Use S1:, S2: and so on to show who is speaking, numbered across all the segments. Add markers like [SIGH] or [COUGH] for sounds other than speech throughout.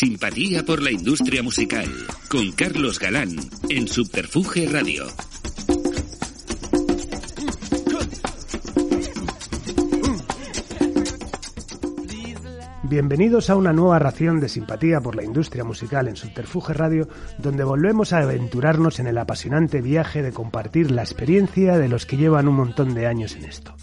S1: Simpatía por la industria musical, con Carlos Galán, en Subterfuge Radio.
S2: Bienvenidos a una nueva ración de simpatía por la industria musical en Subterfuge Radio, donde volvemos a aventurarnos en el apasionante viaje de compartir la experiencia de los que llevan un montón de años en esto.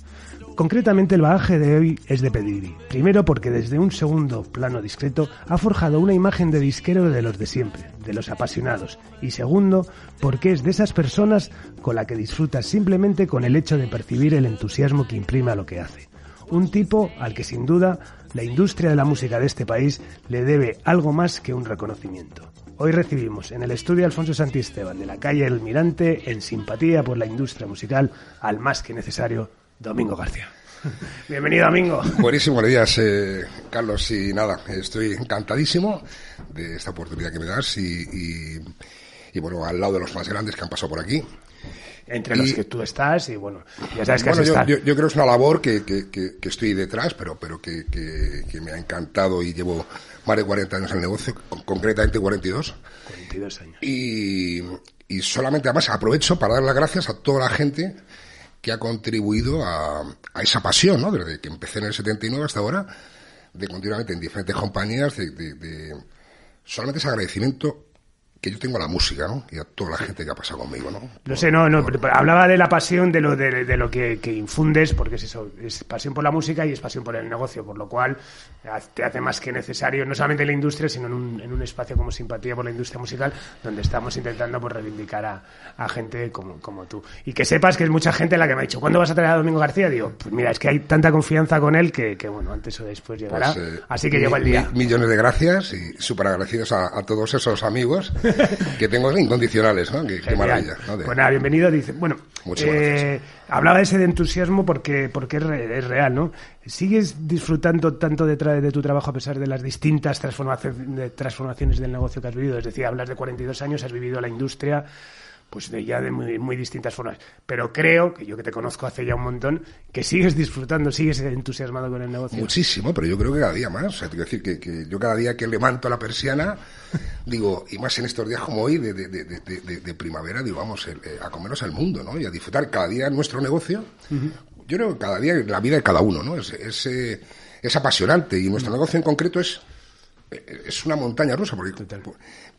S2: Concretamente el bagaje de hoy es de Pediri. Primero porque desde un segundo plano discreto ha forjado una imagen de disquero de los de siempre, de los apasionados. Y segundo porque es de esas personas con la que disfrutas simplemente con el hecho de percibir el entusiasmo que imprime a lo que hace. Un tipo al que sin duda la industria de la música de este país le debe algo más que un reconocimiento. Hoy recibimos en el estudio Alfonso Santisteban de la calle El Mirante, en simpatía por la industria musical, al más que necesario, Domingo García. [LAUGHS] Bienvenido, Domingo.
S3: Buenísimos días, eh, Carlos. Y nada, estoy encantadísimo de esta oportunidad que me das y, y bueno, al lado de los más grandes que han pasado por aquí
S2: entre los que tú estás y bueno, ya sabes
S3: que yo, yo, creo que es una labor que, que, que, estoy detrás, pero, pero que, que, me ha encantado y llevo más de 40 años en el negocio, concretamente 42.
S2: 42 años.
S3: Y, y solamente además aprovecho para dar las gracias a toda la gente que ha contribuido a, esa pasión, ¿no? Desde que empecé en el 79 hasta ahora, de continuamente en diferentes compañías, de, de, de solamente ese agradecimiento que yo tengo la música, ¿no? Y a toda la gente que ha pasado conmigo, ¿no?
S2: No sé, no, no, hablaba de la pasión, de lo, de, de lo que, que, infundes, porque es eso, es pasión por la música y es pasión por el negocio, por lo cual te hace más que necesario, no solamente en la industria, sino en un, en un espacio como Simpatía por la Industria Musical, donde estamos intentando pues, reivindicar a, a gente como, como, tú. Y que sepas que es mucha gente la que me ha dicho, ¿cuándo vas a traer a Domingo García? Digo, pues mira, es que hay tanta confianza con él que, que bueno, antes o después llegará. Pues, eh, Así que llegó el día.
S3: Millones de gracias y súper agradecidos a, a todos esos amigos [LAUGHS] que tengo incondicionales, ¿no? Qué, maravilla.
S2: Pues nada, bienvenido. Dice, bueno, eh, hablaba ese de entusiasmo porque, porque es, real, ¿no? ¿Sigues disfrutando tanto de, de tu trabajo a pesar de las distintas transformaciones, transformaciones del negocio que has vivido? Es decir, hablas de 42 años, has vivido la industria, pues de ya de muy, muy, distintas formas. Pero creo, que yo que te conozco hace ya un montón, que sigues disfrutando, sigues entusiasmado con el negocio.
S3: Muchísimo, pero yo creo que cada día más. O sea, te decir que, que, yo cada día que levanto la persiana, digo, y más en estos días como hoy, de, de, de, de primavera, digo, vamos eh, a comernos al mundo, ¿no? Y a disfrutar cada día nuestro negocio. Yo creo que cada día la vida de cada uno, ¿no? Es, es, eh, es apasionante y nuestro negocio en concreto es es una montaña rusa porque,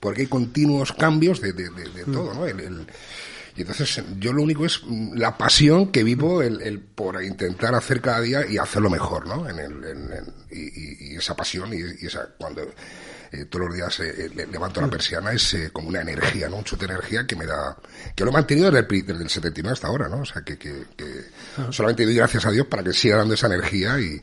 S3: porque hay continuos cambios de, de, de, mm. todo, ¿no? El, y entonces yo lo único es la pasión que vivo el, el por intentar hacer cada día y hacerlo mejor, ¿no? En el, en, y, y, esa pasión y, esa cuando eh, todos los días eh, levanto la mm. persiana es eh, como una energía, ¿no? Un chute de energía que me da, que lo he mantenido desde el, desde el 79 hasta ahora, ¿no? O sea, que, que, que solamente doy gracias a Dios para que siga dando esa energía y,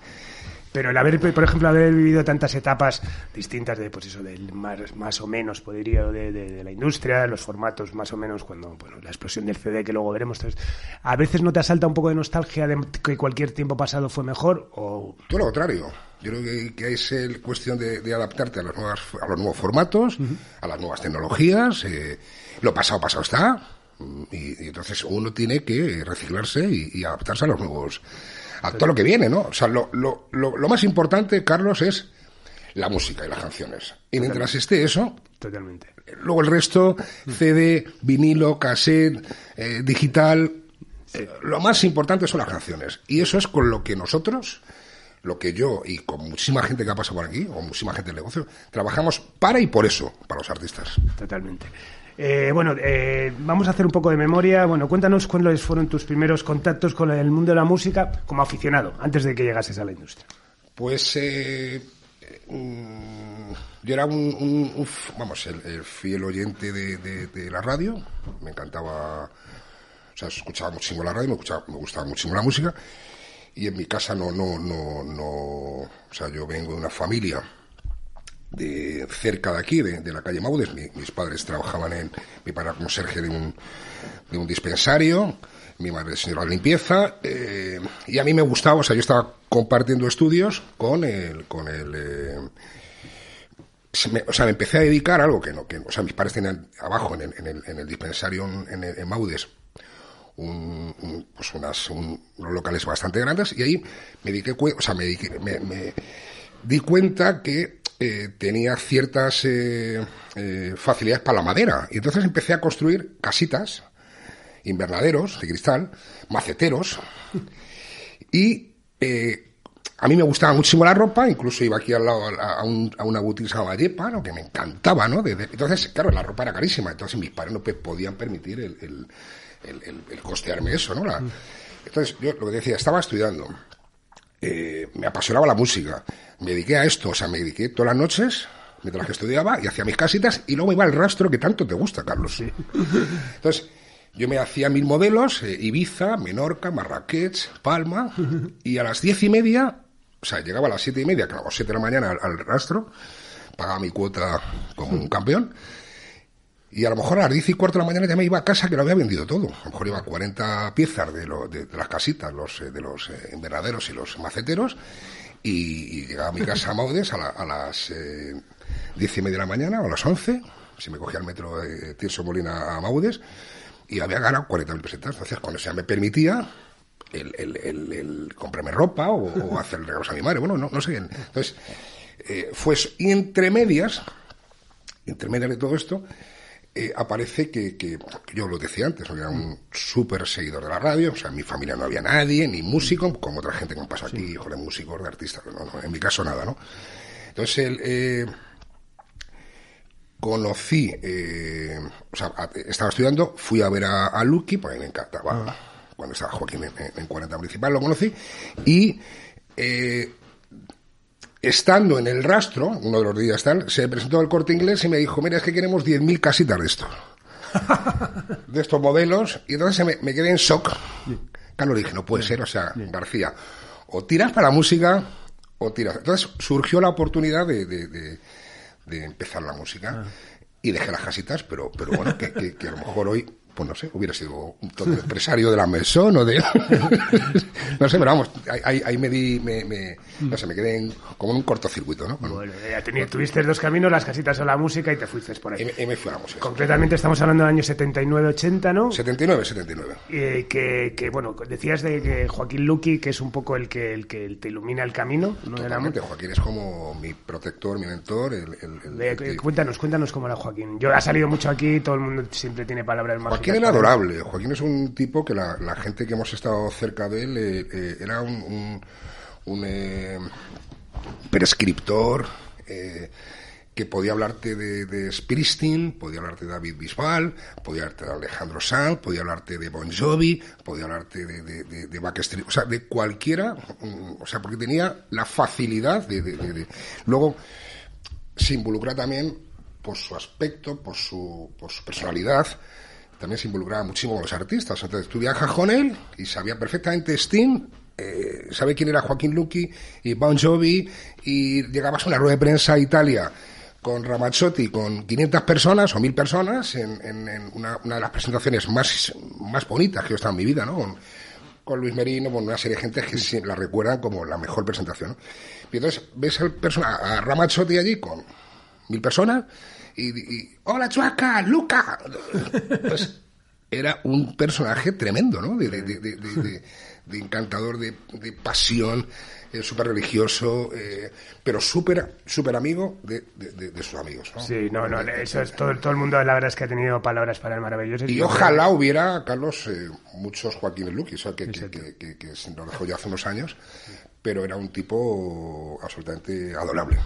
S2: pero el haber, por ejemplo, haber vivido tantas etapas distintas de, pues eso, del más, más o menos, podría, de, de, de, la industria, los formatos más o menos, cuando, bueno, la explosión del CD que luego veremos, entonces, ¿a veces no te asalta un poco de nostalgia de que cualquier tiempo pasado fue mejor o...?
S3: Todo lo contrario. Yo creo que, que es el cuestión de, de, adaptarte a los, nuevas, a los nuevos formatos, uh -huh. a las nuevas tecnologías, eh, lo pasado, pasado está, y, y, entonces uno tiene que reciclarse y, y adaptarse a los nuevos a todo lo que viene, ¿no? O sea, lo, lo, lo, lo más importante, Carlos, es la música y las canciones. Y mientras esté eso,
S2: Totalmente.
S3: luego el resto, CD, vinilo, cassette, eh, digital, eh, lo más importante son las canciones. Y eso es con lo que nosotros, lo que yo y con muchísima gente que ha pasado por aquí, o muchísima gente del negocio, trabajamos para y por eso, para los artistas.
S2: Totalmente. Eh, bueno, eh, vamos a hacer un poco de memoria. Bueno, cuéntanos cuáles fueron tus primeros contactos con el mundo de la música como aficionado, antes de que llegases a la industria.
S3: Pues eh, mm, yo era un, un, vamos, el, el, fiel oyente de, la radio. Me encantaba, o sea, escuchaba muchísimo la radio, me, escuchaba, me gustaba muchísimo la música. Y en mi casa no, no, no, no, o sea, yo vengo de una familia de cerca de aquí, de, de la calle Maudes. Mi, mis padres trabajaban en, mi padre como sergio de un, de un dispensario, mi madre señora de limpieza, eh, y a mí me gustaba, o sea, yo estaba compartiendo estudios con el, con el, eh, me, o sea, me empecé a dedicar a algo que no, que, o sea, mis padres tenían abajo en el, en el, en el dispensario en, Maudes, un, un, pues unas, un, unos locales bastante grandes, y ahí me dediqué, o sea, me, dediqué, me di cuenta que eh, tenía ciertas eh, eh, facilidades para la madera. Y entonces empecé a construir casitas, invernaderos de cristal, maceteros. Y a mí me gustaba muchísimo la ropa, incluso iba aquí al lado a, un, a una boutique llamada Yepa, ¿no? que me encantaba, ¿no? entonces, claro, la ropa era carísima, entonces mis padres no podían permitir el, el, el, costearme eso, ¿no? La, entonces, yo lo que decía, estaba estudiando, eh, me apasionaba la música, me dediqué a esto, o sea, me dediqué todas las noches mientras que estudiaba y hacía mis casitas y luego iba al rastro que tanto te gusta, Carlos. Sí. Entonces, yo me hacía mil modelos, eh, Ibiza, Menorca, Marrakech, Palma, y a las diez y media, o sea, llegaba a las siete y media, claro, siete de la mañana al, rastro, pagaba mi cuota como un campeón, y a lo mejor a las diez y cuarto de la mañana ya me iba a casa que lo había vendido todo. A lo mejor iba a 40 piezas de, de, las casitas, los, eh, de los eh, invernaderos y los maceteros, y, llegaba a mi casa [LAUGHS] a Maudes a, las eh, diez y media de la mañana o a las once, si me cogía el metro de Tirso Molina a Maudes, y había ganado 40.000 pesetas. Entonces, cuando se me permitía el, el, comprarme ropa o, [LAUGHS] hacer regalos a mi madre, bueno, no, no sé bien. Entonces, fue Y entre medias, entre medias de todo esto, eh, aparece que, que, yo lo decía antes, era un súper seguidor de la radio, o sea, en mi familia no había nadie, ni músico, como otra gente que me pasa aquí, hijo de músicos, de artistas, no, en mi caso nada, ¿no? Entonces, él, eh, conocí, eh, o sea, estaba estudiando, fui a ver a, a Lucky, porque me encantaba, ah. cuando estaba Joaquín en, en 40 Municipal, lo conocí, y eh, estando en el rastro, uno de los días tal, se presentó el corte inglés y me dijo, mira, es que queremos 10.000 casitas de estos. [LAUGHS] de estos modelos. Y entonces me, quedé en shock. Carlos dije, no puede ser, o sea, García, o tiras para la música o tiras. Entonces surgió la oportunidad de, de, empezar la música. Ah. Y dejé las casitas, pero, pero bueno, que, que a lo mejor hoy pues no sé, hubiera sido un todo empresario de la mesón o de... [LAUGHS] no sé, pero vamos, ahí, ahí me di, me, me, no sé, me quedé en, como en un cortocircuito, ¿no?
S2: Bueno, ya tuviste dos caminos, las casitas a la música y te fuiste por ahí.
S3: Y, me fui a la música.
S2: Concretamente estamos hablando del año 79-80, ¿no?
S3: 79, 79.
S2: Y que, que, bueno, decías de que Joaquín Luqui, que es un poco el que, el que te ilumina el camino,
S3: ¿no? Totalmente, Joaquín es como mi protector, mi mentor, el...
S2: Cuéntanos, cuéntanos cómo era Joaquín. Yo ha salido mucho aquí, todo el mundo siempre tiene palabras mágicas.
S3: Joaquín era adorable. Joaquín es un tipo que la, gente que hemos estado cerca de él eh, eh, era un, un, eh, prescriptor que podía hablarte de, de Springsteen, podía hablarte de David Bisbal, podía hablarte de Alejandro Sanz, podía hablarte de Bon Jovi, podía hablarte de, de, de, Backstreet, o sea, de cualquiera, mm, o sea, porque tenía la facilidad de... Luego se involucra también por su aspecto, por su, por su personalidad, también se involucraba muchísimo con los artistas. Entonces tú viajas con él y sabía perfectamente Sting, eh, sabe quién era Joaquín Luqui y Bon Jovi, y llegabas a una rueda de prensa a Italia con Ramazzotti con 500 personas o 1000 personas en, una, de las presentaciones más, más bonitas que he estado en mi vida, ¿no? Con, Luis Merino, con una serie de gente que se la recuerdan como la mejor presentación. Y entonces ves al persona, a Ramazzotti allí con mil personas y, hola Chuaca, Luca. Pues era un personaje tremendo, ¿no? De, de, de, de encantador, de, pasión, eh, súper religioso, eh, pero súper súper amigo de, sus amigos. ¿no?
S2: Sí, no, no, eso es todo, todo el mundo, la verdad es que ha tenido palabras para el maravilloso.
S3: Y ojalá hubiera, Carlos, eh, muchos Joaquín Luqui, que, que, que, que, se nos dejó ya hace unos años, pero era un tipo absolutamente adorable.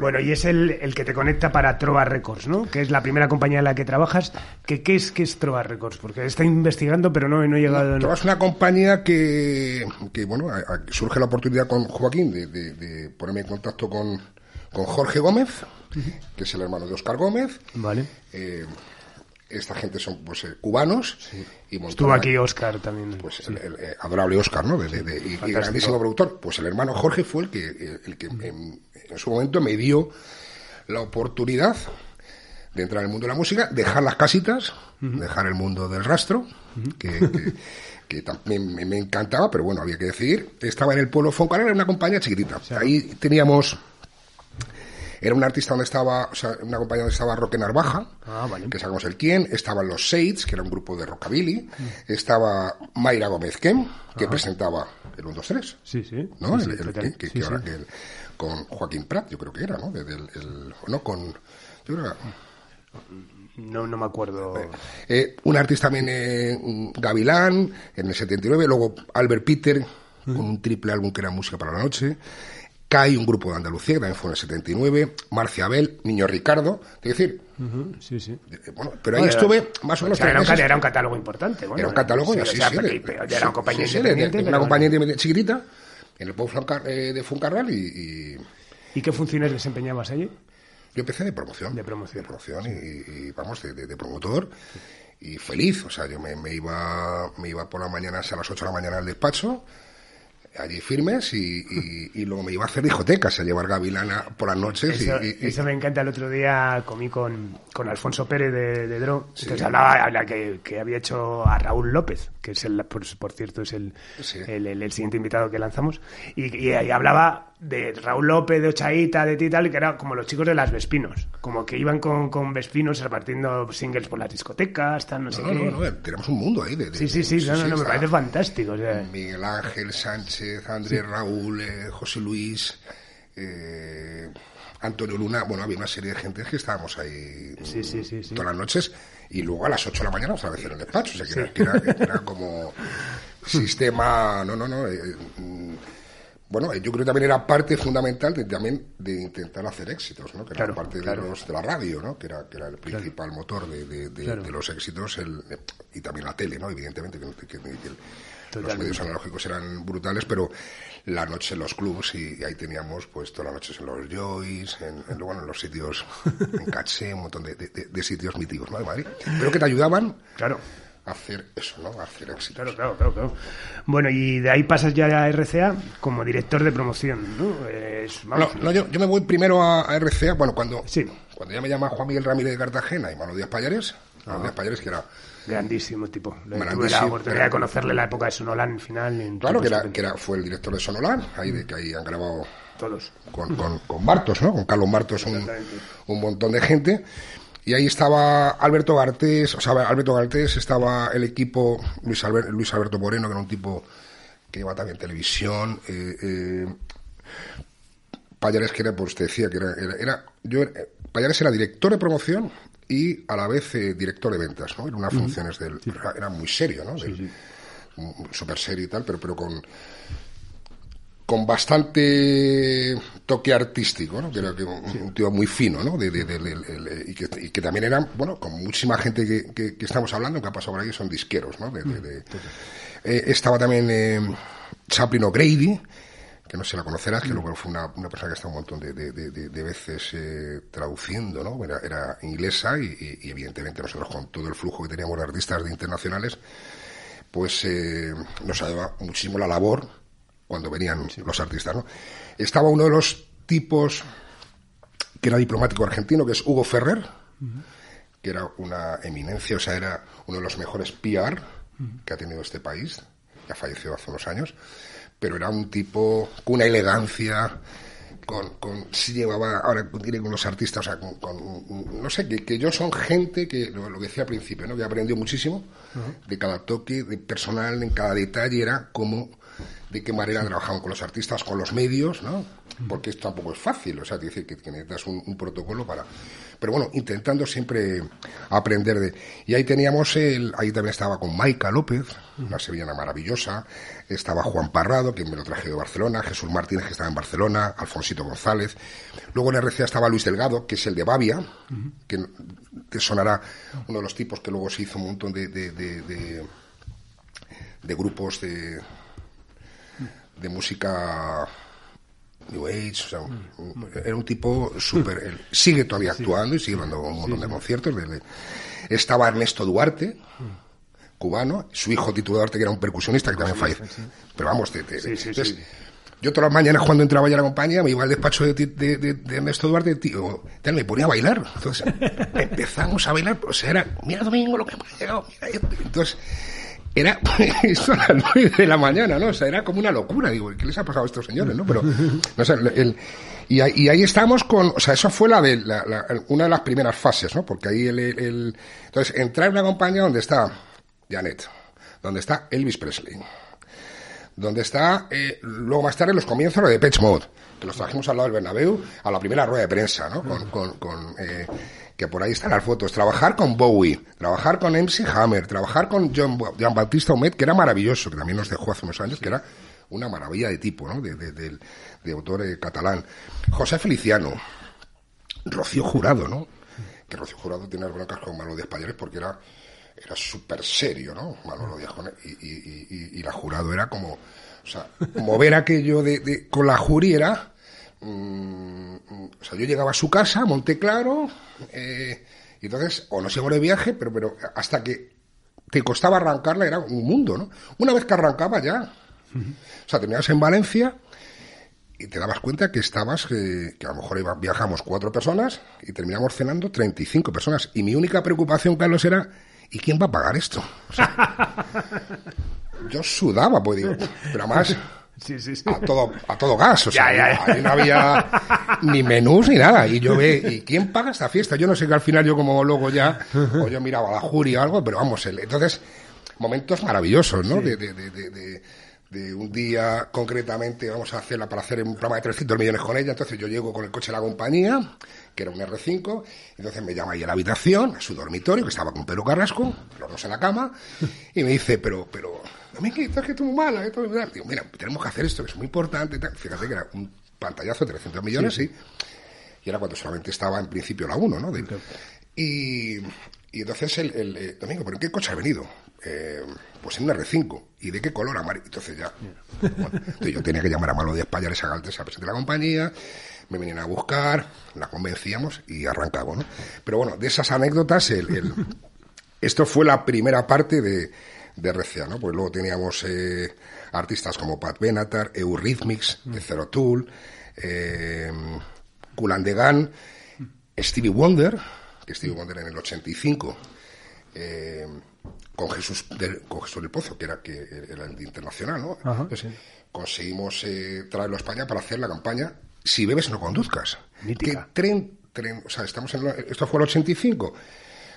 S2: Bueno, y es el, el, que te conecta para Trova Records, ¿no? Que es la primera compañía en la que trabajas. ¿Qué, qué es, qué es Trova Records? Porque está investigando, pero no, no he llegado...
S3: Trova es una compañía que, que bueno, surge la oportunidad con Joaquín de, de, ponerme en contacto con, con Jorge Gómez, que es el hermano de Oscar Gómez.
S2: Vale.
S3: Eh, esta gente son pues eh, cubanos
S2: y estuvo aquí Oscar también
S3: pues el, adorable Oscar no y, grandísimo productor pues el hermano Jorge fue el que el que en, su momento me dio la oportunidad de entrar en el mundo de la música dejar las casitas dejar el mundo del rastro que, que, también me, encantaba pero bueno había que decidir estaba en el pueblo Foncaral era una compañía chiquitita ahí teníamos Era un artista donde estaba, o sea, una compañía donde estaba Roque Narvaja,
S2: Ah, vale.
S3: que sabemos el quién, estaban los Shades, que era un grupo de rockabilly, estaba Mayra Gómez Kem, que presentaba el 1, 2, 3.
S2: Sí, sí.
S3: ¿no?
S2: Sí, sí,
S3: El- que, que- ahora que con Joaquín Prat, yo creo que era, ¿no? Desde el, el- o no, con... Yo creo que-
S2: No, no me acuerdo.
S3: eh, un artista también, eh, Gavilán, en el 79, luego Albert Peter, con un triple álbum que era Música para la Noche, Kai, un grupo de Andalucía, que también fue en el 79, Marcia Abel, Niño Ricardo, es decir,
S2: Ujú, Sí, sí.
S3: eh, bueno, pero ahí
S2: Bueno,
S3: estuve más o menos
S2: sea, era, un,
S3: meses.
S2: era un catálogo importante. Bueno,
S3: Era un catálogo,
S2: sí,
S3: así,
S2: o sea,
S3: sí,
S2: ya era una compañía
S3: sí, sí, de- de-
S2: independiente.
S3: una compañía independiente chiquitita, en el pueblo eh, de Funcarral y, y
S2: ¿Y qué funciones desempeñabas allí?
S3: yo empecé de promoción.
S2: De promoción.
S3: y, y, vamos, de, de- de promotor y feliz. O sea, yo me, me iba me iba por la mañana a las 8 de la mañana al despacho, allí firmes, y, y- y luego me iba a hacer discotecas, a llevar gavilana por las noches.
S2: Eso,
S3: y, y-
S2: eso me encanta. El otro día comí con, con Alfonso Pérez de, de Dro. Entonces hablaba, habla que, que había hecho a Raúl López, que es el, por, por cierto es el,
S3: Sí.
S2: el, el- el siguiente invitado que lanzamos. Y hablaba de Raúl López, de Ochaíta, de ti y tal, que era como los chicos de las Vespinos. Como que iban con, con Vespinos repartiendo singles por las discotecas, tal, no sé
S3: no,
S2: qué.
S3: no, no, tenemos un mundo ahí. De, de-
S2: Sí, sí, sí, no, no, no, me parece fantástico. o sea.
S3: Miguel Ángel, Sánchez, Andrés Raúl, eh, José Luis, eh, Antonio Luna. Bueno, había una serie de gente que estábamos ahí
S2: Sí, sí, sí, sí.
S3: todas las noches y luego a las 8 de la mañana otra vez en el despacho. O sea, que, era, que era- que era como [LAUGHS] sistema. No, no, no. eh, bueno, yo creo que también era parte fundamental de, también de intentar hacer éxitos, ¿no? Que era
S2: Claro,
S3: parte
S2: claro.
S3: de, los, de la radio, ¿no? Que era, que era el principal motor de, de- de- los éxitos el, y también la tele, ¿no? Evidentemente que, que- que el- los medios analógicos eran brutales, pero la noche en los clubs y ahí teníamos pues todas las noches en los Joys, en, en- bueno, en los sitios, en Caché, un montón de, de- de- de sitios míticos, ¿no? De Madrid, pero que te ayudaban
S2: Claro.
S3: Hacer eso, ¿no? Hacer éxitos.
S2: Claro, claro, claro, claro. Bueno, y de ahí pasas ya a RCA como director de promoción, ¿no? Es-
S3: No,
S2: vamos,
S3: no, yo, yo me voy primero a, a RCA, bueno, cuando,
S2: Sí.
S3: cuando ya me llama Juan Miguel Ramírez de Cartagena y Manuel Díaz Payares, Manuel Díaz Payares que era,
S2: grandísimo tipo. Tuve la oportunidad de conocerle la época de Sonolán final. en
S3: claro, que era, que era, fue el director de Sonolán, ahí de que ahí han grabado
S2: Todos.
S3: con, con, con Martos, ¿no? Con Carlos Martos, un, un montón de gente. Y ahí estaba Alberto Gartés, o sea, Alberto Gartés, estaba el equipo Luis, Alber- Luis Alberto Moreno, que era un tipo que lleva también televisión. Eh, eh, Payares, que era, pues te decía, que era, era, era- yo, eh, Payares era director de promoción y a la vez eh, director de ventas, ¿no? Era unas funciones del, era, era muy serio, ¿no? Del- mm, Súper serio y tal, pero, pero con, con bastante toque artístico, ¿no? Que era que un, un tío muy fino, ¿no? De, y, que, y que también eran, bueno, con muchísima gente que, que- que estamos hablando, que ha pasado por aquí, son disqueros, ¿no? De- Eh, estaba también eh, Chaplin O'Grady, que no sé si la conocerás, que luego fue una, una persona que está un montón de, de- de- de- de veces eh, traduciendo, ¿no? Era, era inglesa y, y- y evidentemente nosotros con todo el flujo que teníamos de artistas de internacionales, pues eh, nos ayudaba muchísimo la labor cuando venían los artistas, ¿no? Estaba uno de los tipos que era diplomático argentino, que es Hugo Ferrer, que era una eminencia, o sea, era uno de los mejores PR que ha tenido este país, ya falleció hace unos años, pero era un tipo con una elegancia, con, con sí llevaba, ahora diré con los artistas, o sea, con, con- no sé, que, que yo son gente que, lo, lo que decía al principio, ¿no? que aprendió muchísimo de cada toque, de personal, en cada detalle, era como de qué manera trabajaban con los artistas, con los medios, ¿no? Porque esto tampoco es fácil, o sea, te dice que, que necesitas un, un protocolo para... Pero bueno, intentando siempre aprender de... Y ahí teníamos el... Ahí también estaba con Maika López, una sevillana maravillosa, estaba Juan Parrado, que me lo traje de Barcelona, Jesús Martínez, que estaba en Barcelona, Alfonsito González. Luego en RCA estaba Luis Delgado, que es el de Bavia, que te sonará uno de los tipos que luego se hizo un montón de, de, de- de- de grupos de, de música New Age, o sea, un- era un tipo súper... Sigue todavía actuando y sigue dando un montón de conciertos. estaba Ernesto Duarte, cubano, su hijo Tito Duarte, que era un percusionista que también falleció. Pero vamos, entonces,
S2: sí.
S3: yo todas las mañanas cuando entraba ya a la compañía me iba al despacho de, de, de- de Ernesto Duarte, tío, tal, me ponía a bailar. Entonces [LAUGHS] empezamos a bailar, o sea, era, mira Domingo lo que hemos llegado, mira esto. Entonces, era [LAUGHS] eso a las nueve de la mañana, ¿no? O sea, era como una locura. Digo, ¿qué les ha pasado a estos señores, no? Pero, no sé, el, Y, ahí estamos con, o sea, eso fue la de una de las primeras fases, ¿no? Porque ahí el, el, entonces entrar en una compañía donde está Janet, donde está Elvis Presley, donde está eh, luego más tarde los comienzos de Pitch Mode, que los trajimos al lado del Bernabéu a la primera rueda de prensa, ¿no? Con, con, eh, que por ahí están las fotos, trabajar con Bowie, trabajar con MC Hammer, trabajar con John, John Bautista Humet, que era maravilloso, que también nos dejó hace unos años, que era una maravilla de tipo, ¿no? De, de, autor eh, catalán. José Feliciano, Rocío Jurado, ¿no? Que Rocío Jurado tiene las broncas con Manolo de Españoles porque era era súper serio, ¿no? Manolo Díaz y, la jurado era como, o sea, mover aquello de, con la jury era, mm, o sea, yo llegaba a su casa, a Monteclaro, eh, y entonces, o no sé de viaje, pero, pero hasta que te costaba arrancarla era un mundo, ¿no? Una vez que arrancaba ya, o sea, terminabas en Valencia y te dabas cuenta que estabas, que, a lo mejor viajamos cuatro personas y terminamos cenando 35 personas. Y mi única preocupación, Carlos, era, ¿y quién va a pagar esto? yo sudaba, pues digo, pero además... A, todo, a todo gas, o sea, ahí no había ni menús ni nada. Y yo ve, ¿y quién paga esta fiesta? Yo no sé que al final yo como luego ya, o yo miraba a la jury o algo, pero vamos, entonces, momentos maravillosos, ¿no? de, de un día concretamente vamos a hacerla para hacer un programa de 300 millones con ella, entonces yo llego con el coche de la compañía, que era un R5, entonces me llama ahí a la habitación, a su dormitorio, que estaba con Pedro Carrasco, los dos en la cama, y me dice, pero, pero, que es que tú muy mala, esto Digo, mira, tenemos que hacer esto, que es muy importante, fíjate que era un pantallazo de 300 millones, sí, y era cuando solamente estaba en principio la 1, ¿no? y, y entonces el, el, eh, Domingo, ¿pero en qué coche ha venido? Eh, pues en un R5. ¿Y de qué color amarillo? Entonces ya. entonces yo tenía que llamar a Malo de España, esa galtes a presidente de la compañía, me venían a buscar, la convencíamos y arrancamos, ¿no? Pero bueno, de esas anécdotas, el, esto fue la primera parte de, de RCA, ¿no? Pues luego teníamos eh, artistas como Pat Benatar, Eurythmics, de Zero Tool, eh, Kulandegan, Stevie Wonder, que Stevie Wonder en el 85. Eh, con Jesús, del, con Jesús del Pozo, que era, que era el internacional, ¿no? conseguimos eh, traerlo a España para hacer la campaña Si bebes no conduzcas. Que tren, tren, o sea, estamos en esto fue el 85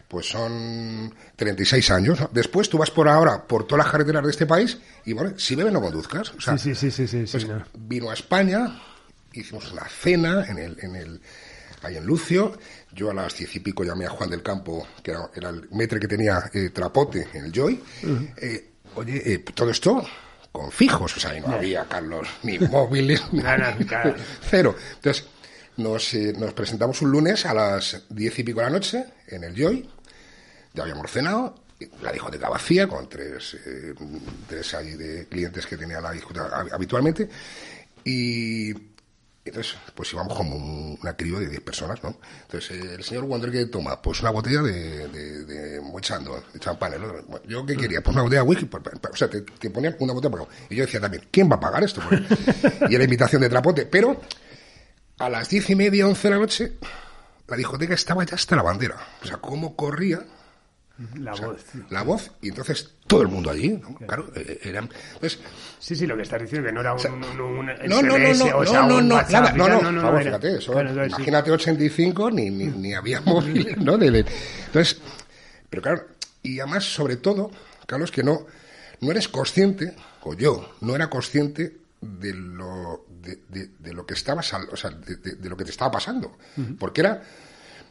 S3: pues son 36 años. Después tú vas por ahora por todas las carreteras de este país y bueno, si bebes no conduzcas. O sea,
S2: sí, sí, sí, sí,
S3: pues Vino a España, hicimos una cena en el, en el, ahí en Lucio, yo a las diez y pico llamé a Juan del Campo, que era, el metre que tenía eh, trapote en el Joy. Eh, oye, eh, todo esto con fijos, o sea, no, había, Carlos, ni [LAUGHS] móviles, ni [LAUGHS] cero. Entonces, nos, nos presentamos un lunes a las diez y pico de la noche en el Joy, ya habíamos cenado, la discoteca vacía, con tres, tres ahí de clientes que tenía la discoteca habitualmente, y entonces, pues íbamos como una crío de 10 personas, ¿no? Entonces, el señor Wander que toma, pues una botella de, de, de mochando, de champán. yo qué quería, pues una botella de whisky, pues, o sea, te, te ponían una botella para Y yo decía también, ¿quién va a pagar esto? Pues, [LAUGHS] y era invitación de trapote, pero a las diez y media, once de la noche, la discoteca estaba ya hasta la bandera. O sea, cómo corría
S2: la voz.
S3: La voz, y entonces todo el mundo allí, ¿no? Claro, eh, eran. Pues,
S2: sí, sí, lo que está diciendo, que no era un. un,
S3: no, no, no, no, o sea, no, no, no, nada, no, no, no, no, fíjate, eso, imagínate 85, ni, ni, ni [LAUGHS] había móviles, ¿no? De, entonces, pero claro, y además, sobre todo, Carlos, que no, no eres consciente, o yo, no era consciente de lo, de, de, de lo que estabas, al, o sea, de, de, lo que te estaba pasando. Porque era,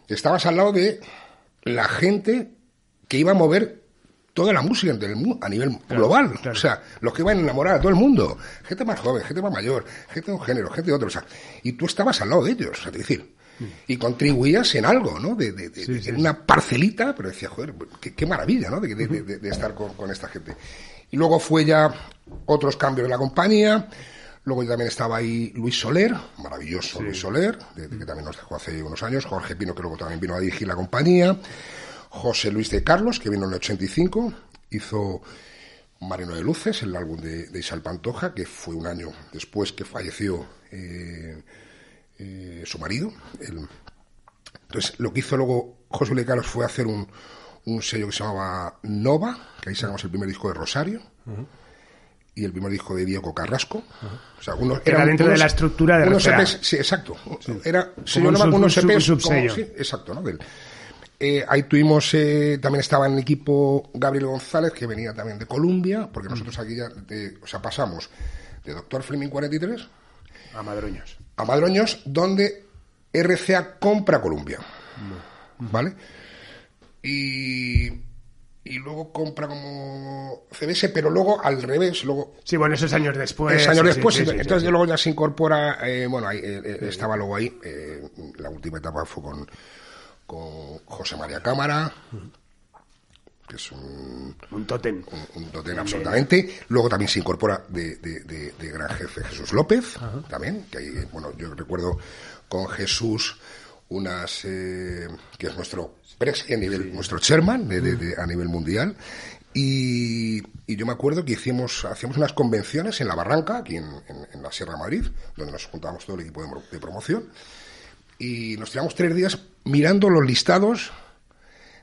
S3: estabas al lado de la gente que iba a mover toda la música del mundo, a nivel global. O sea, los que iban a enamorar a todo el mundo. Gente más joven, gente más mayor, gente de un género, gente de otro. O sea, y tú estabas al lado de ellos, es decir. Mm. Y contribuías en algo, ¿no? De, de, una parcelita, pero decía, joder, qué, maravilla, ¿no? De, estar con, esta gente. Y luego fue ya otros cambios en la compañía. Luego también estaba ahí Luis Soler, maravilloso Luis Soler, que también nos dejó hace unos años. Jorge Pino, que luego también vino a dirigir la compañía. José Luis de Carlos, que vino en el 85, hizo Marino de Luces, el álbum de, de Isabel Pantoja, que fue un año después que falleció eh, eh, su marido. entonces, lo que hizo luego José Luis de Carlos fue hacer un, un sello que se llamaba Nova, que ahí sacamos el primer disco de Rosario. y el primer disco de Diego Carrasco.
S2: O sea, uno, era dentro de la estructura de
S3: unos EPs, Sí, exacto. Era, se un, unos EPs sí, exacto, ¿no? Eh, ahí tuvimos, eh, también estaba en el equipo Gabriel González, que venía también de Colombia, porque nosotros aquí ya, o sea, pasamos de Doctor Fleming 43
S2: a Madroños.
S3: A Madroños, donde RCA compra Colombia. ¿Vale? Y y luego compra como CBS, pero luego al revés. luego
S2: Sí, bueno, esos años después.
S3: Es años después, entonces luego ya se incorpora, eh, bueno, ahí, eh, eh, estaba luego ahí, la última etapa fue con, con José María Cámara, que es un...
S2: Un tótem.
S3: Un, tótem, absolutamente. Luego también se incorpora de, de, gran jefe Jesús López, también, que ahí, bueno, yo recuerdo con Jesús unas, que es nuestro a nivel, nuestro chairman a nivel mundial. Y, yo me acuerdo que hicimos, hacíamos unas convenciones en la Barranca, aquí en, la Sierra de Madrid, donde nos juntábamos todo el equipo de, promoción, y nos tiramos tres días mirando los listados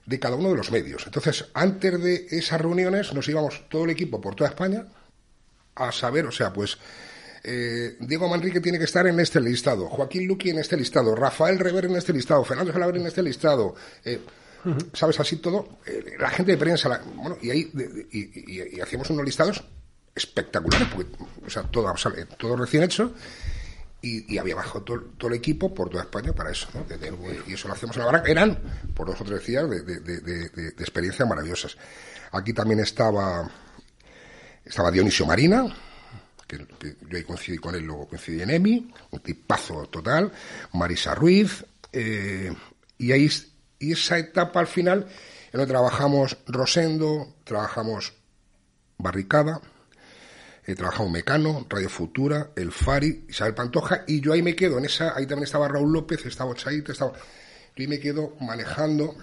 S3: de cada uno de los medios. Entonces, antes de esas reuniones, nos íbamos todo el equipo por toda España a saber, o sea, pues eh, Diego Manrique tiene que estar en este listado, Joaquín Luqui en este listado, Rafael Rever en este listado, Fernando Salaver en este listado. Eh, ¿Sabes? Así todo. Eh, la gente de prensa, bueno, y ahí y, hacíamos unos listados espectaculares, porque, o sea, todo, todo recién hecho. Y, había bajado todo, el equipo por toda España para eso. y eso lo hacíamos en la barranca. Eran, por dos o tres días, de, experiencias maravillosas. Aquí también estaba, estaba Dionisio Marina, que, yo ahí coincidí con él, luego coincidí en EMI, un tipazo total, Marisa Ruiz, eh, y ahí y esa etapa al final, en donde trabajamos Rosendo, trabajamos Barricada, eh, trabajamos Mecano, Radio Futura, El Fari, Isabel Pantoja, y yo ahí me quedo, en esa, ahí también estaba Raúl López, estaba Chaite, estaba... Yo ahí me quedo manejando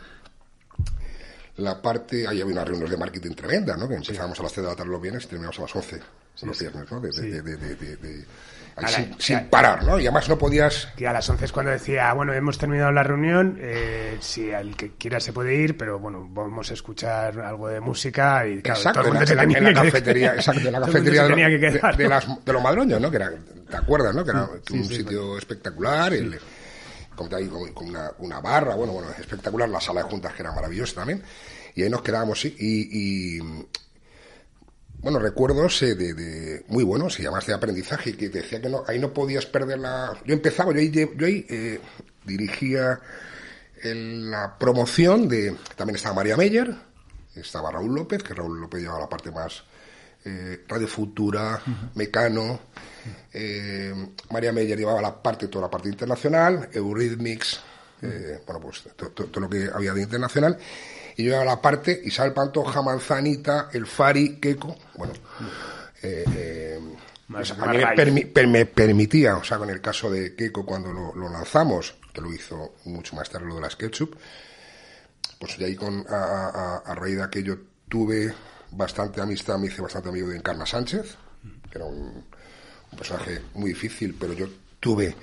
S3: la parte, ahí había unas reuniones de marketing tremenda, ¿no? Que empezábamos a las 3 de la tarde los viernes y terminábamos a las 11 los viernes, ¿no? De, sin, parar, ¿no? Y además no podías...
S2: Que a las 11 es cuando decía, bueno, hemos terminado la reunión, eh, si al que quiera se puede ir, pero bueno, vamos a escuchar algo de música y
S3: claro, exacto, todo el mundo en, la, cafetería, exacto, en la cafetería de, de, los madroños, ¿no? Que era, ¿te acuerdas, no? Que era un sitio espectacular, el, con, con una, una, barra, bueno, bueno, espectacular, la sala de juntas que era maravillosa también, y ahí nos quedábamos, sí, y, y bueno, recuerdos eh, de, muy buenos y además de aprendizaje, que decía que no, ahí no podías perder la... Yo empezaba, yo ahí, yo ahí eh, dirigía la promoción de... También estaba María Meyer, estaba Raúl López, que Raúl López llevaba la parte más eh, Radio Futura, Mecano, María Meyer llevaba la parte, toda la parte internacional, Eurythmics, bueno, pues todo lo que había de internacional y yo a la parte Isabel Pantoja, Manzanita, El Fari, Keco, bueno, eh, eh, a mí me, permitía, o sea, con el caso de Keiko cuando lo, lanzamos, que lo hizo mucho más tarde lo de las Ketchup, pues de ahí con, a, raíz de aquello tuve bastante amistad, me hice bastante amigo de Encarna Sánchez, que era un, personaje muy difícil, pero yo tuve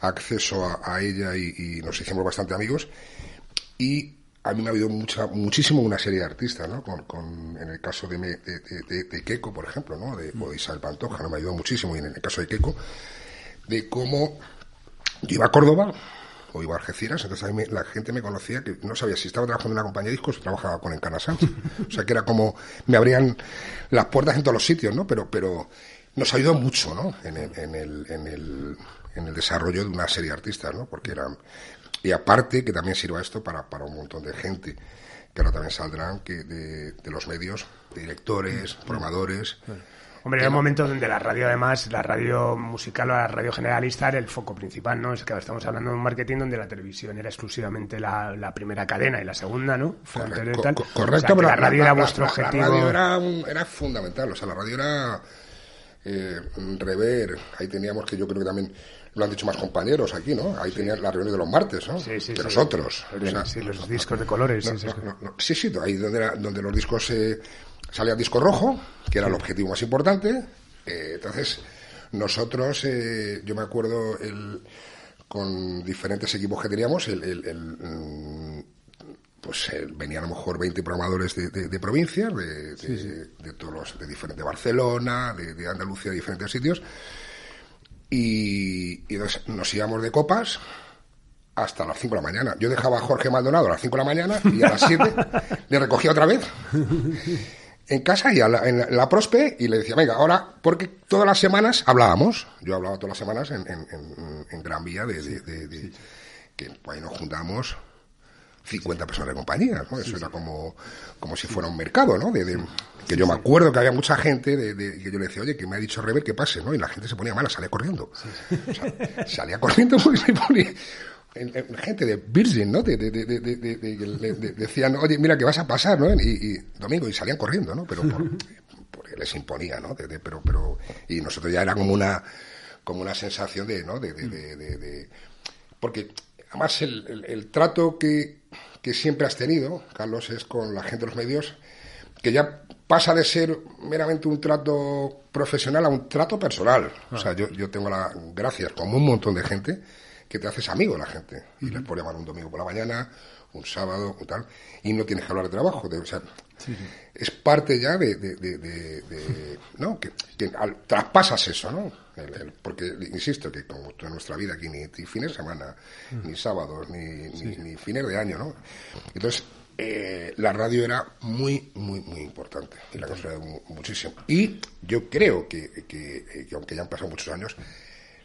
S3: acceso a, ella y, y, nos hicimos bastante amigos. Y a mí me ha habido mucha, muchísimo una serie de artistas, ¿no? Con, en el caso de, de, de, Keiko, por ejemplo, ¿no? De, o de Isabel Pantoja, ¿no? Me ha ayudado muchísimo. Y en el caso de Keiko, de cómo yo iba a Córdoba o iba a Algeciras, entonces a mí la gente me conocía que no sabía si estaba trabajando en una compañía de discos o trabajaba con Encana Sánchez. [LAUGHS] O sea, que era como, me abrían las puertas en todos los sitios, ¿no? Pero, pero nos ayudó mucho, ¿no? En el, en el, en el, en el desarrollo de una serie de artistas, ¿no? Porque eran y aparte que también sirva esto para, para un montón de gente que ahora también saldrán que de, los medios, directores, mm. programadores.
S2: Hombre, era un momento donde la radio, además, la radio musical o la radio generalista era el foco principal, ¿no? Es que estamos hablando de un marketing donde la televisión era exclusivamente la, primera cadena y la segunda, ¿no?
S3: Correcto, correcto pero
S2: la radio era vuestro objetivo.
S3: La radio era, era fundamental, o sea, la radio era eh, rever, ahí teníamos que yo creo que también lo han dicho más compañeros aquí, ¿no? Ahí tenían la reunión de los martes, ¿no?
S2: Sí, sí,
S3: de nosotros.
S2: sí, los discos de colores.
S3: sí, sí, ahí donde, donde los discos eh, salía disco rojo, que era el objetivo más importante. Eh, entonces, nosotros, eh, yo me acuerdo el, con diferentes equipos que teníamos, el, el, pues eh, venían a lo mejor 20 programadores de, de, provincias, de, de, todos los, de diferente Barcelona, de, Andalucía, de diferentes sitios, y, nos íbamos de copas hasta las 5 de la mañana. Yo dejaba a Jorge Maldonado a las 5 de la mañana y a las 7 [LAUGHS] le recogía otra vez en casa y en, la, prospe y le decía, venga, ahora, porque todas las semanas hablábamos, yo hablaba todas las semanas en, Gran Vía de, que ahí nos juntamos 50 personas de compañía, ¿no? Eso era como, como si fuera un mercado, ¿no? De, que yo me acuerdo que había mucha gente de, que yo le decía, oye, que me ha dicho Rever que pase, ¿no? Y la gente se ponía mala, salía corriendo. O sea, salía corriendo porque se ponía... gente de Virgin, ¿no? De, decían, oye, mira que vas a pasar, ¿no? Y, domingo, y salían corriendo, ¿no? Pero por, porque les imponía, ¿no? pero, pero, y nosotros ya era como una, como una sensación de, ¿no? de, porque Además, el, trato que, siempre has tenido, Carlos, es con la gente de los medios, que ya pasa de ser meramente un trato profesional a un trato personal. O sea, yo, yo tengo la gracias, como un montón de gente, que te haces amigo de la gente. Y les puedes llamar un domingo por la mañana, un sábado, o tal, y no tienes que hablar de trabajo. o sea, es parte ya de, ¿no? Que, traspasas eso, ¿no? Porque, insisto, que como toda nuestra vida aquí, ni, fines de semana, mm. ni sábados, ni, ni, fines de año, ¿no? Entonces, eh, la radio era muy, muy, muy importante y la consideraba muchísimo. Y yo creo que, que, aunque ya han pasado muchos años,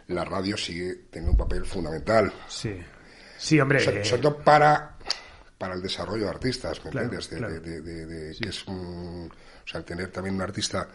S3: la radio sigue teniendo un papel fundamental.
S2: Sí. Sí, hombre.
S3: Sobre, eh, todo para, para el desarrollo de artistas, ¿me entiendes? De, que es un, o sea, tener también un artista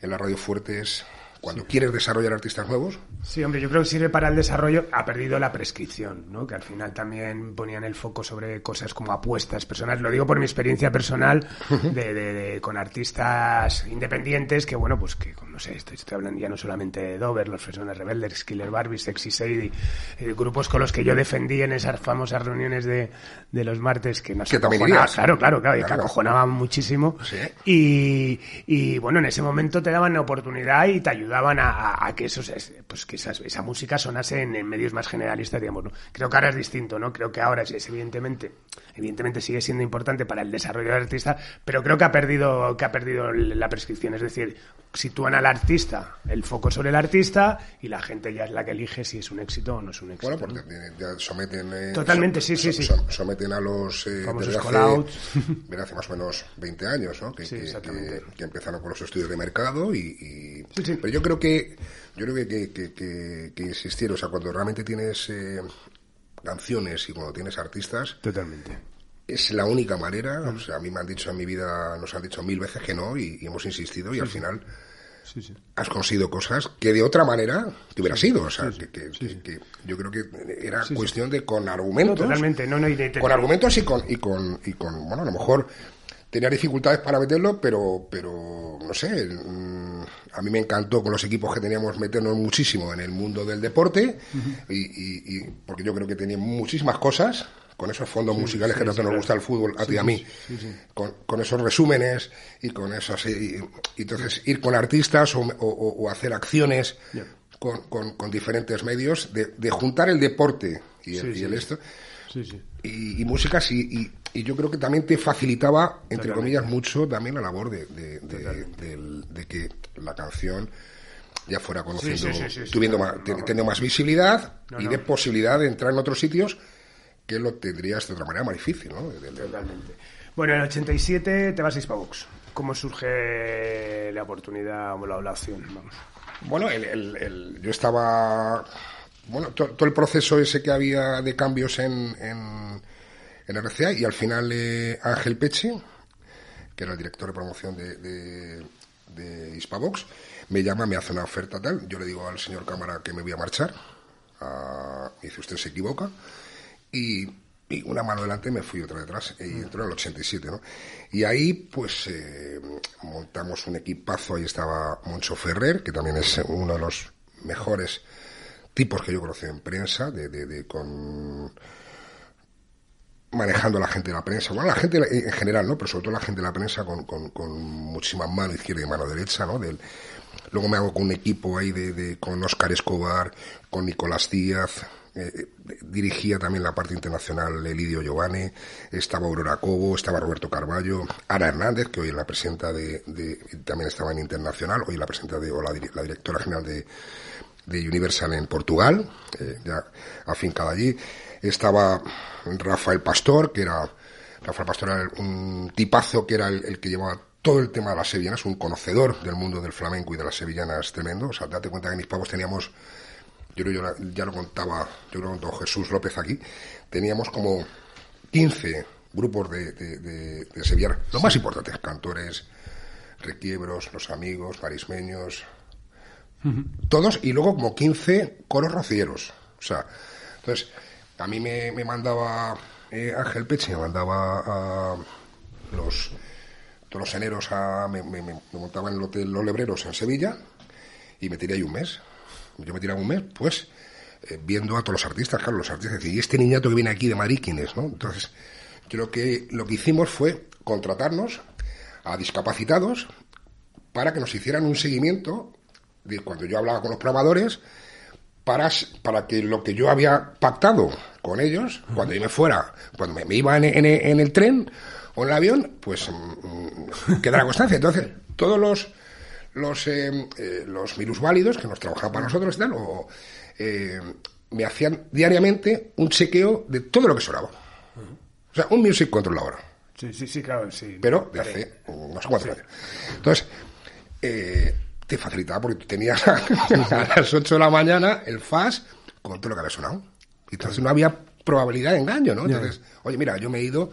S3: en la radio fuerte es cuando quieres desarrollar artistas nuevos.
S2: Sí, hombre, yo creo que sirve para el desarrollo. Ha perdido la prescripción, ¿no? Que al final también ponían el foco sobre cosas como apuestas personales. Lo digo por mi experiencia personal [LAUGHS] de, con artistas independientes que, bueno, pues que, no sé, estoy, hablando ya no solamente de Dover, Los Personas Rebeldes, Killer Barbie, Sexy Sadie, eh, grupos con los que yo defendí en esas famosas reuniones de, los martes que nos
S3: acojonaban.
S2: Claro, claro, claro, que acojonaban muchísimo. Y, y, bueno, en ese momento te daban la oportunidad y te ayudaban ayudaban a, que esos, pues que esa música sonase en, medios más generalistas, digamos. ¿no? Creo que ahora es distinto, ¿no? Creo que ahora es, evidentemente, evidentemente sigue siendo importante para el desarrollo del artista, pero creo que ha perdido, que ha perdido la prescripción. Es decir, sitúan al artista, el foco sobre el artista, y la gente ya es la que elige si es un éxito o no es un éxito.
S3: Bueno, porque ya someten. Eh,
S2: Totalmente, sí, sí, sí.
S3: someten a los.
S2: Eh, Famosos hace, [LAUGHS]
S3: hace más o menos 20 años, ¿no? Que, que, empezaron con los estudios de mercado y. pero yo creo que. Yo creo que, que, que, insistir, o sea, cuando realmente tienes eh, canciones y cuando tienes artistas.
S2: Totalmente
S3: es la única manera. O sea, a mí me han dicho en mi vida, nos han dicho mil veces que no y, hemos insistido y al final has conseguido cosas que de otra manera te hubiera sido. O sea, que, yo creo que era cuestión de con argumentos.
S2: totalmente, no, no, y
S3: con argumentos y con, y con, y con, bueno, a lo mejor tenía dificultades para meterlo, pero, pero no sé, mm, a mí me encantó con los equipos que teníamos meternos muchísimo en el mundo del deporte, y, y, porque yo creo que tenía muchísimas cosas con esos fondos musicales que tanto nos gusta el fútbol, a ti y a mí, con, esos resúmenes y con esos. Y, entonces, ir con artistas o, hacer acciones con, diferentes medios, de, juntar el deporte y el, esto. Y, músicas y, yo creo que también te facilitaba, entre comillas, mucho también la labor de, de, que la canción ya fuera conociendo, tuviendo más, teniendo más visibilidad y de posibilidad de entrar en otros sitios que lo tendrías de otra manera más difícil, ¿no?
S2: Totalmente. Bueno, en el 87 te vas a Hispavox. ¿Cómo surge la oportunidad o la, opción?
S3: Bueno, yo estaba... Bueno, todo el proceso ese que había de cambios en, en, RCA y al final eh, Ángel Peche, que era el director de promoción de, de, de Hispavox, me llama, me hace una oferta tal. Yo le digo al señor Cámara que me voy a marchar. Uh, dice, usted se equivoca y, una mano delante me fui otra detrás y mm. entró en el 87, ¿no? Y ahí pues eh, montamos un equipazo, ahí estaba Moncho Ferrer, que también es uno de los mejores tipos que yo conocí en prensa, de, de, con manejando a la gente de la prensa, bueno, la gente en general, ¿no? Pero sobre todo la gente de la prensa con, con, con muchísima mano izquierda y mano derecha, ¿no? Del, luego me hago con un equipo ahí de, de con Oscar Escobar, con Nicolás Díaz, eh, dirigía también la parte internacional Elidio Giovanni, estaba Aurora Cobo, estaba Roberto Carballo, Ana Hernández, que hoy es la presidenta de, también estaba en internacional, hoy la presidenta de, o la, directora general de, de Universal en Portugal, eh, ya afincada allí. Estaba Rafael Pastor, que era, Rafael Pastor era un tipazo que era el, que llevaba todo el tema de las sevillanas, un conocedor del mundo del flamenco y de las sevillanas tremendo. O sea, date cuenta que mis pavos teníamos yo creo yo ya lo contaba, yo lo contó Jesús López aquí, teníamos como 15 grupos de, de, de, sevillanas, los más importantes, cantores, requiebros, los amigos, parismeños, todos, y luego como 15 coros rocieros. O sea, entonces, a mí me, mandaba eh, Ángel Peche, me mandaba a los todos los eneros a, me, me, me, montaba en el hotel Los Lebreros en Sevilla y me tiré ahí un mes yo me tiraba un mes, pues, eh, viendo a todos los artistas, claro, los artistas, y este niñato que viene aquí de Madrid, ¿quién es, no? Entonces, creo que lo que hicimos fue contratarnos a discapacitados para que nos hicieran un seguimiento de cuando yo hablaba con los probadores, para, para que lo que yo había pactado con ellos, cuando yo me fuera, cuando me, iba en, en, el tren o en el avión, pues mm, mm, quedara constancia. Entonces, todos los los, eh, eh, los virus válidos que nos trabajaban para nosotros y tal, o, eh, me hacían diariamente un chequeo de todo lo que sonaba. O sea, un music control la hora.
S2: Sí, sí, sí, claro, sí.
S3: Pero de hace no sé cuántos años. Entonces, te facilitaba porque tú tenías [LAUGHS] a las 8 de la mañana el FAS con todo lo que había sonado. Y entonces no había probabilidad de engaño, ¿no? Entonces, oye, mira, yo me he ido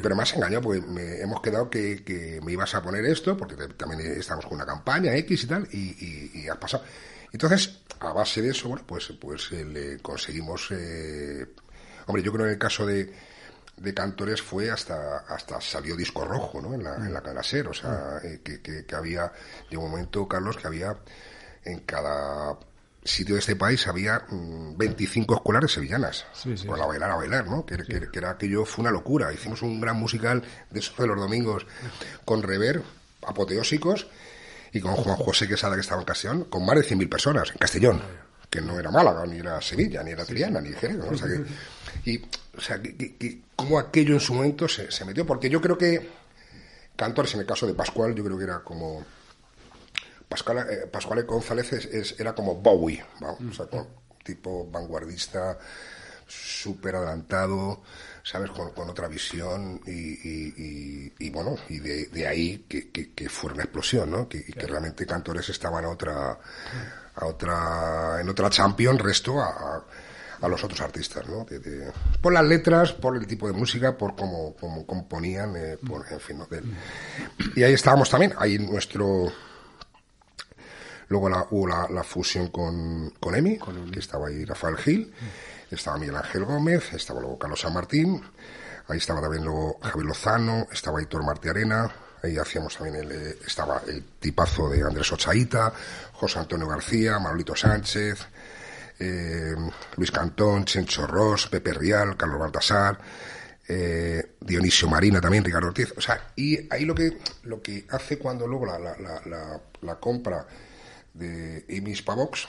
S3: pero me has engañado porque me, hemos quedado que, me ibas a poner esto, porque también estamos con una campaña X y tal, y, y, has pasado. Entonces, a base de eso, bueno, pues, pues eh, le conseguimos. Eh, hombre, yo creo que en el caso de, de Cantores fue hasta hasta salió disco rojo, ¿no? En la, en la cadena SER, o sea, eh, que, que, que había, de un momento, Carlos, que había en cada sitio de este país había 25 mm, escolares sevillanas. Sí, sí, la bailar a bailar, ¿no? Que, era aquello fue una locura. Hicimos un gran musical de esos de los domingos con rever, apoteósicos, y con Juan José Quesada, que estaba en ocasión, con más de 100.000 personas en Castellón, que no era Málaga, ni era Sevilla, ni era Triana, ni Jerez. O sea que, [LAUGHS] y, o sea, que, como aquello en su momento se, se metió, porque yo creo que Cantores, en el caso de Pascual, yo creo que era como Pascual, eh, Pascual González es, era como Bowie, o sea, tipo vanguardista, súper adelantado, ¿sabes? Con, otra visión y, bueno, y de, ahí que, fue una explosión, ¿no? Que, que realmente Cantores estaban a otra, a otra, en otra champion, resto a, a los otros artistas, ¿no? por las letras, por el tipo de música, por cómo, cómo componían, eh, por, en fin, ¿no? y ahí estábamos también, ahí nuestro Luego la, hubo la, fusión con, con EMI, que estaba ahí Rafael Gil, estaba Miguel Ángel Gómez, estaba luego Carlos San Martín, ahí estaba también luego Javier Lozano, estaba Hitor Martí Arena, ahí hacíamos también el, eh, estaba el tipazo de Andrés Ochaíta, José Antonio García, Manolito Sánchez, eh, Luis Cantón, Chencho Ross, Pepe Rial, Carlos Baltasar, eh, Dionisio Marina también, Ricardo Ortiz, o sea, y ahí lo que, lo que hace cuando luego la, la, la, la compra de Emis Pavox.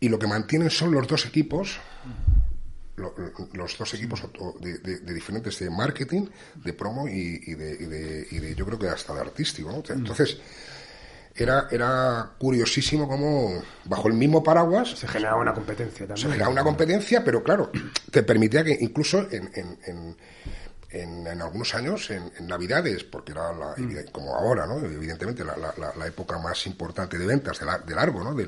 S3: Y lo que mantienen son los dos equipos, los dos equipos de, diferentes de marketing, de promo y, de, yo creo que hasta de artístico. Mm. Entonces, era, era curiosísimo cómo bajo el mismo paraguas
S2: se generaba una competencia también.
S3: Se generaba una competencia, pero claro, te permitía que incluso en en, algunos años, en, Navidades, porque era la, mm. como ahora, ¿no? Evidentemente la, la, época más importante de ventas de, largo, ¿no?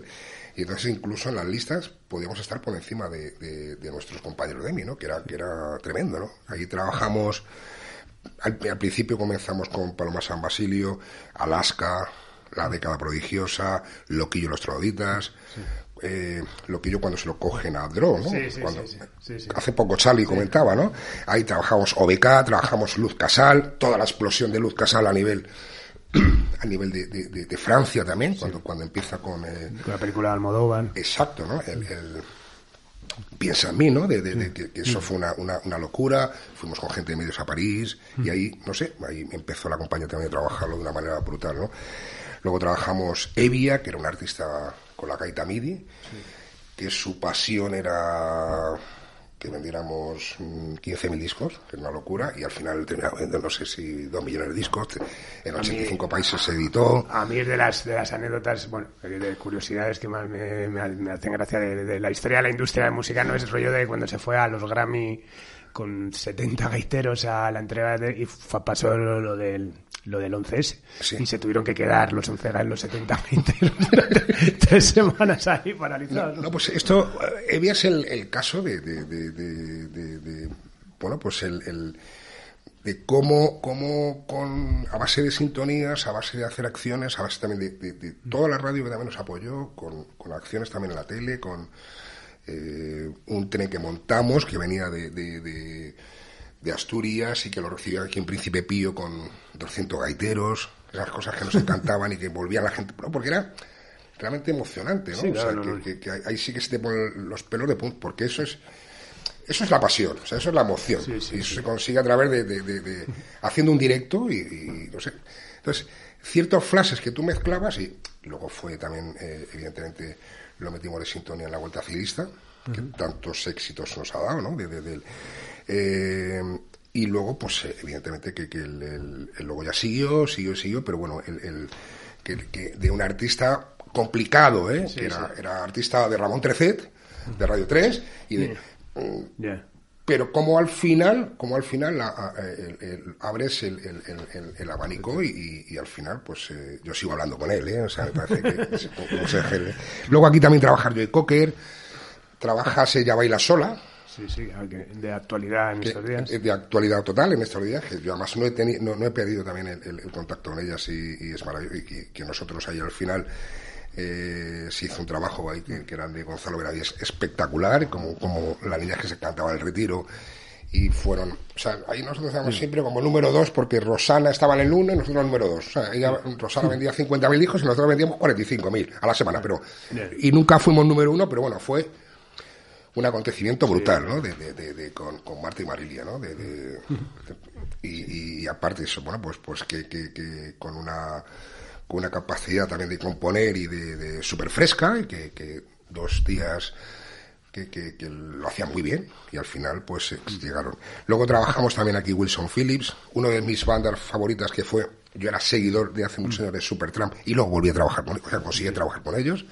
S3: y entonces incluso en las listas podíamos estar por encima de, de, nuestros compañeros de EMI, ¿no? Que era, que era tremendo, ¿no? Ahí trabajamos, al, principio comenzamos con Paloma San Basilio, Alaska, La década prodigiosa, Loquillo los Troditas, eh, lo que yo cuando se lo cogen a Dro, ¿no? hace poco Charlie comentaba, ¿no? Ahí trabajamos OBK, trabajamos Luz Casal, toda la explosión de Luz Casal a nivel [CLEARS THROAT] a nivel de, Francia también, cuando, cuando empieza con,
S2: eh, la película de Almodóvar.
S3: Exacto, ¿no? El, piensa en mí, ¿no? De, que, eso fue una, una, locura. Fuimos con gente de medios a París y ahí, no sé, ahí empezó la compañía también a trabajarlo de una manera brutal, ¿no? Luego trabajamos Evia, que era un artista con la gaita MIDI. que su pasión era que vendiéramos 15.000 mm, discos, que es una locura, y al final terminamos vendiendo, no sé si dos millones de discos, en 85 países se editó.
S2: A mí es de las, de las anécdotas, bueno, de curiosidades que más me, me, hacen gracia de, la historia de la industria de música, no es el rollo de cuando se fue a los Grammy con 70 gaiteros a la entrega de, y pasó lo del lo del 11S. Y se tuvieron que quedar los 11 en los 70 [LAUGHS] tres semanas ahí paralizados.
S3: No, pues esto, eh, es el, el caso de, de, de, bueno, pues el, el de cómo, cómo con, a base de sintonías, a base de hacer acciones, a base también de, toda la radio que también nos apoyó, con, con acciones también en la tele, con eh, un tren que montamos que venía de, de Asturias y que lo recibía aquí en Príncipe Pío con 200 gaiteros, esas cosas que nos encantaban y que volvía la gente, porque era realmente emocionante, ¿no? o sea, que, ahí sí que se te ponen los pelos de punta, porque eso es eso es la pasión, o sea, eso es la emoción. y eso se consigue a través de, haciendo un directo y, no sé. Entonces, ciertos flashes que tú mezclabas y luego fue también, eh, evidentemente, lo metimos de sintonía en la Vuelta Ciclista, que tantos éxitos nos ha dado, ¿no? De, eh, y luego, pues evidentemente que, el, luego ya siguió, siguió, siguió, pero bueno, el, que, de un artista complicado, ¿eh? que era, artista de Ramón Trecet, de Radio 3, y de... Mm, pero como al final, como al final abres el, abanico y, al final, pues eh, yo sigo hablando con él, ¿eh? O sea, me parece que... [LAUGHS] Luego aquí también trabajar Joy Cocker, trabaja Ella Baila Sola,
S2: Sí, sí, de actualidad en estos días.
S3: De actualidad total en estos días, que yo además no he, tenido, no, he pedido también el, contacto con ellas y, es maravilloso. Y que, nosotros ahí al final eh, se hizo un trabajo ahí que, eran de Gonzalo Veravíes espectacular, como, como las niñas que se cantaban el retiro. Y fueron, o sea, ahí nosotros estábamos mm. siempre como número dos, porque Rosana estaba en el uno y nosotros el número dos. O sea, ella, Rosana vendía 50.000 hijos y nosotros vendíamos 45.000 a la semana, pero. Y nunca fuimos número uno, pero bueno, fue un acontecimiento brutal, ¿no? De, de, con, con, Marta y Marilia, ¿no? De, y, y, aparte eso, bueno, pues, pues que, que, con una con una capacidad también de componer y de, súper fresca, y que, dos días que, que, lo hacían muy bien y al final pues eh, llegaron. Luego trabajamos también aquí Wilson Phillips, uno de mis bandas favoritas que fue, yo era seguidor de hace muchos años de Supertramp y luego volví a trabajar con ellos, o sea, conseguí trabajar con ellos,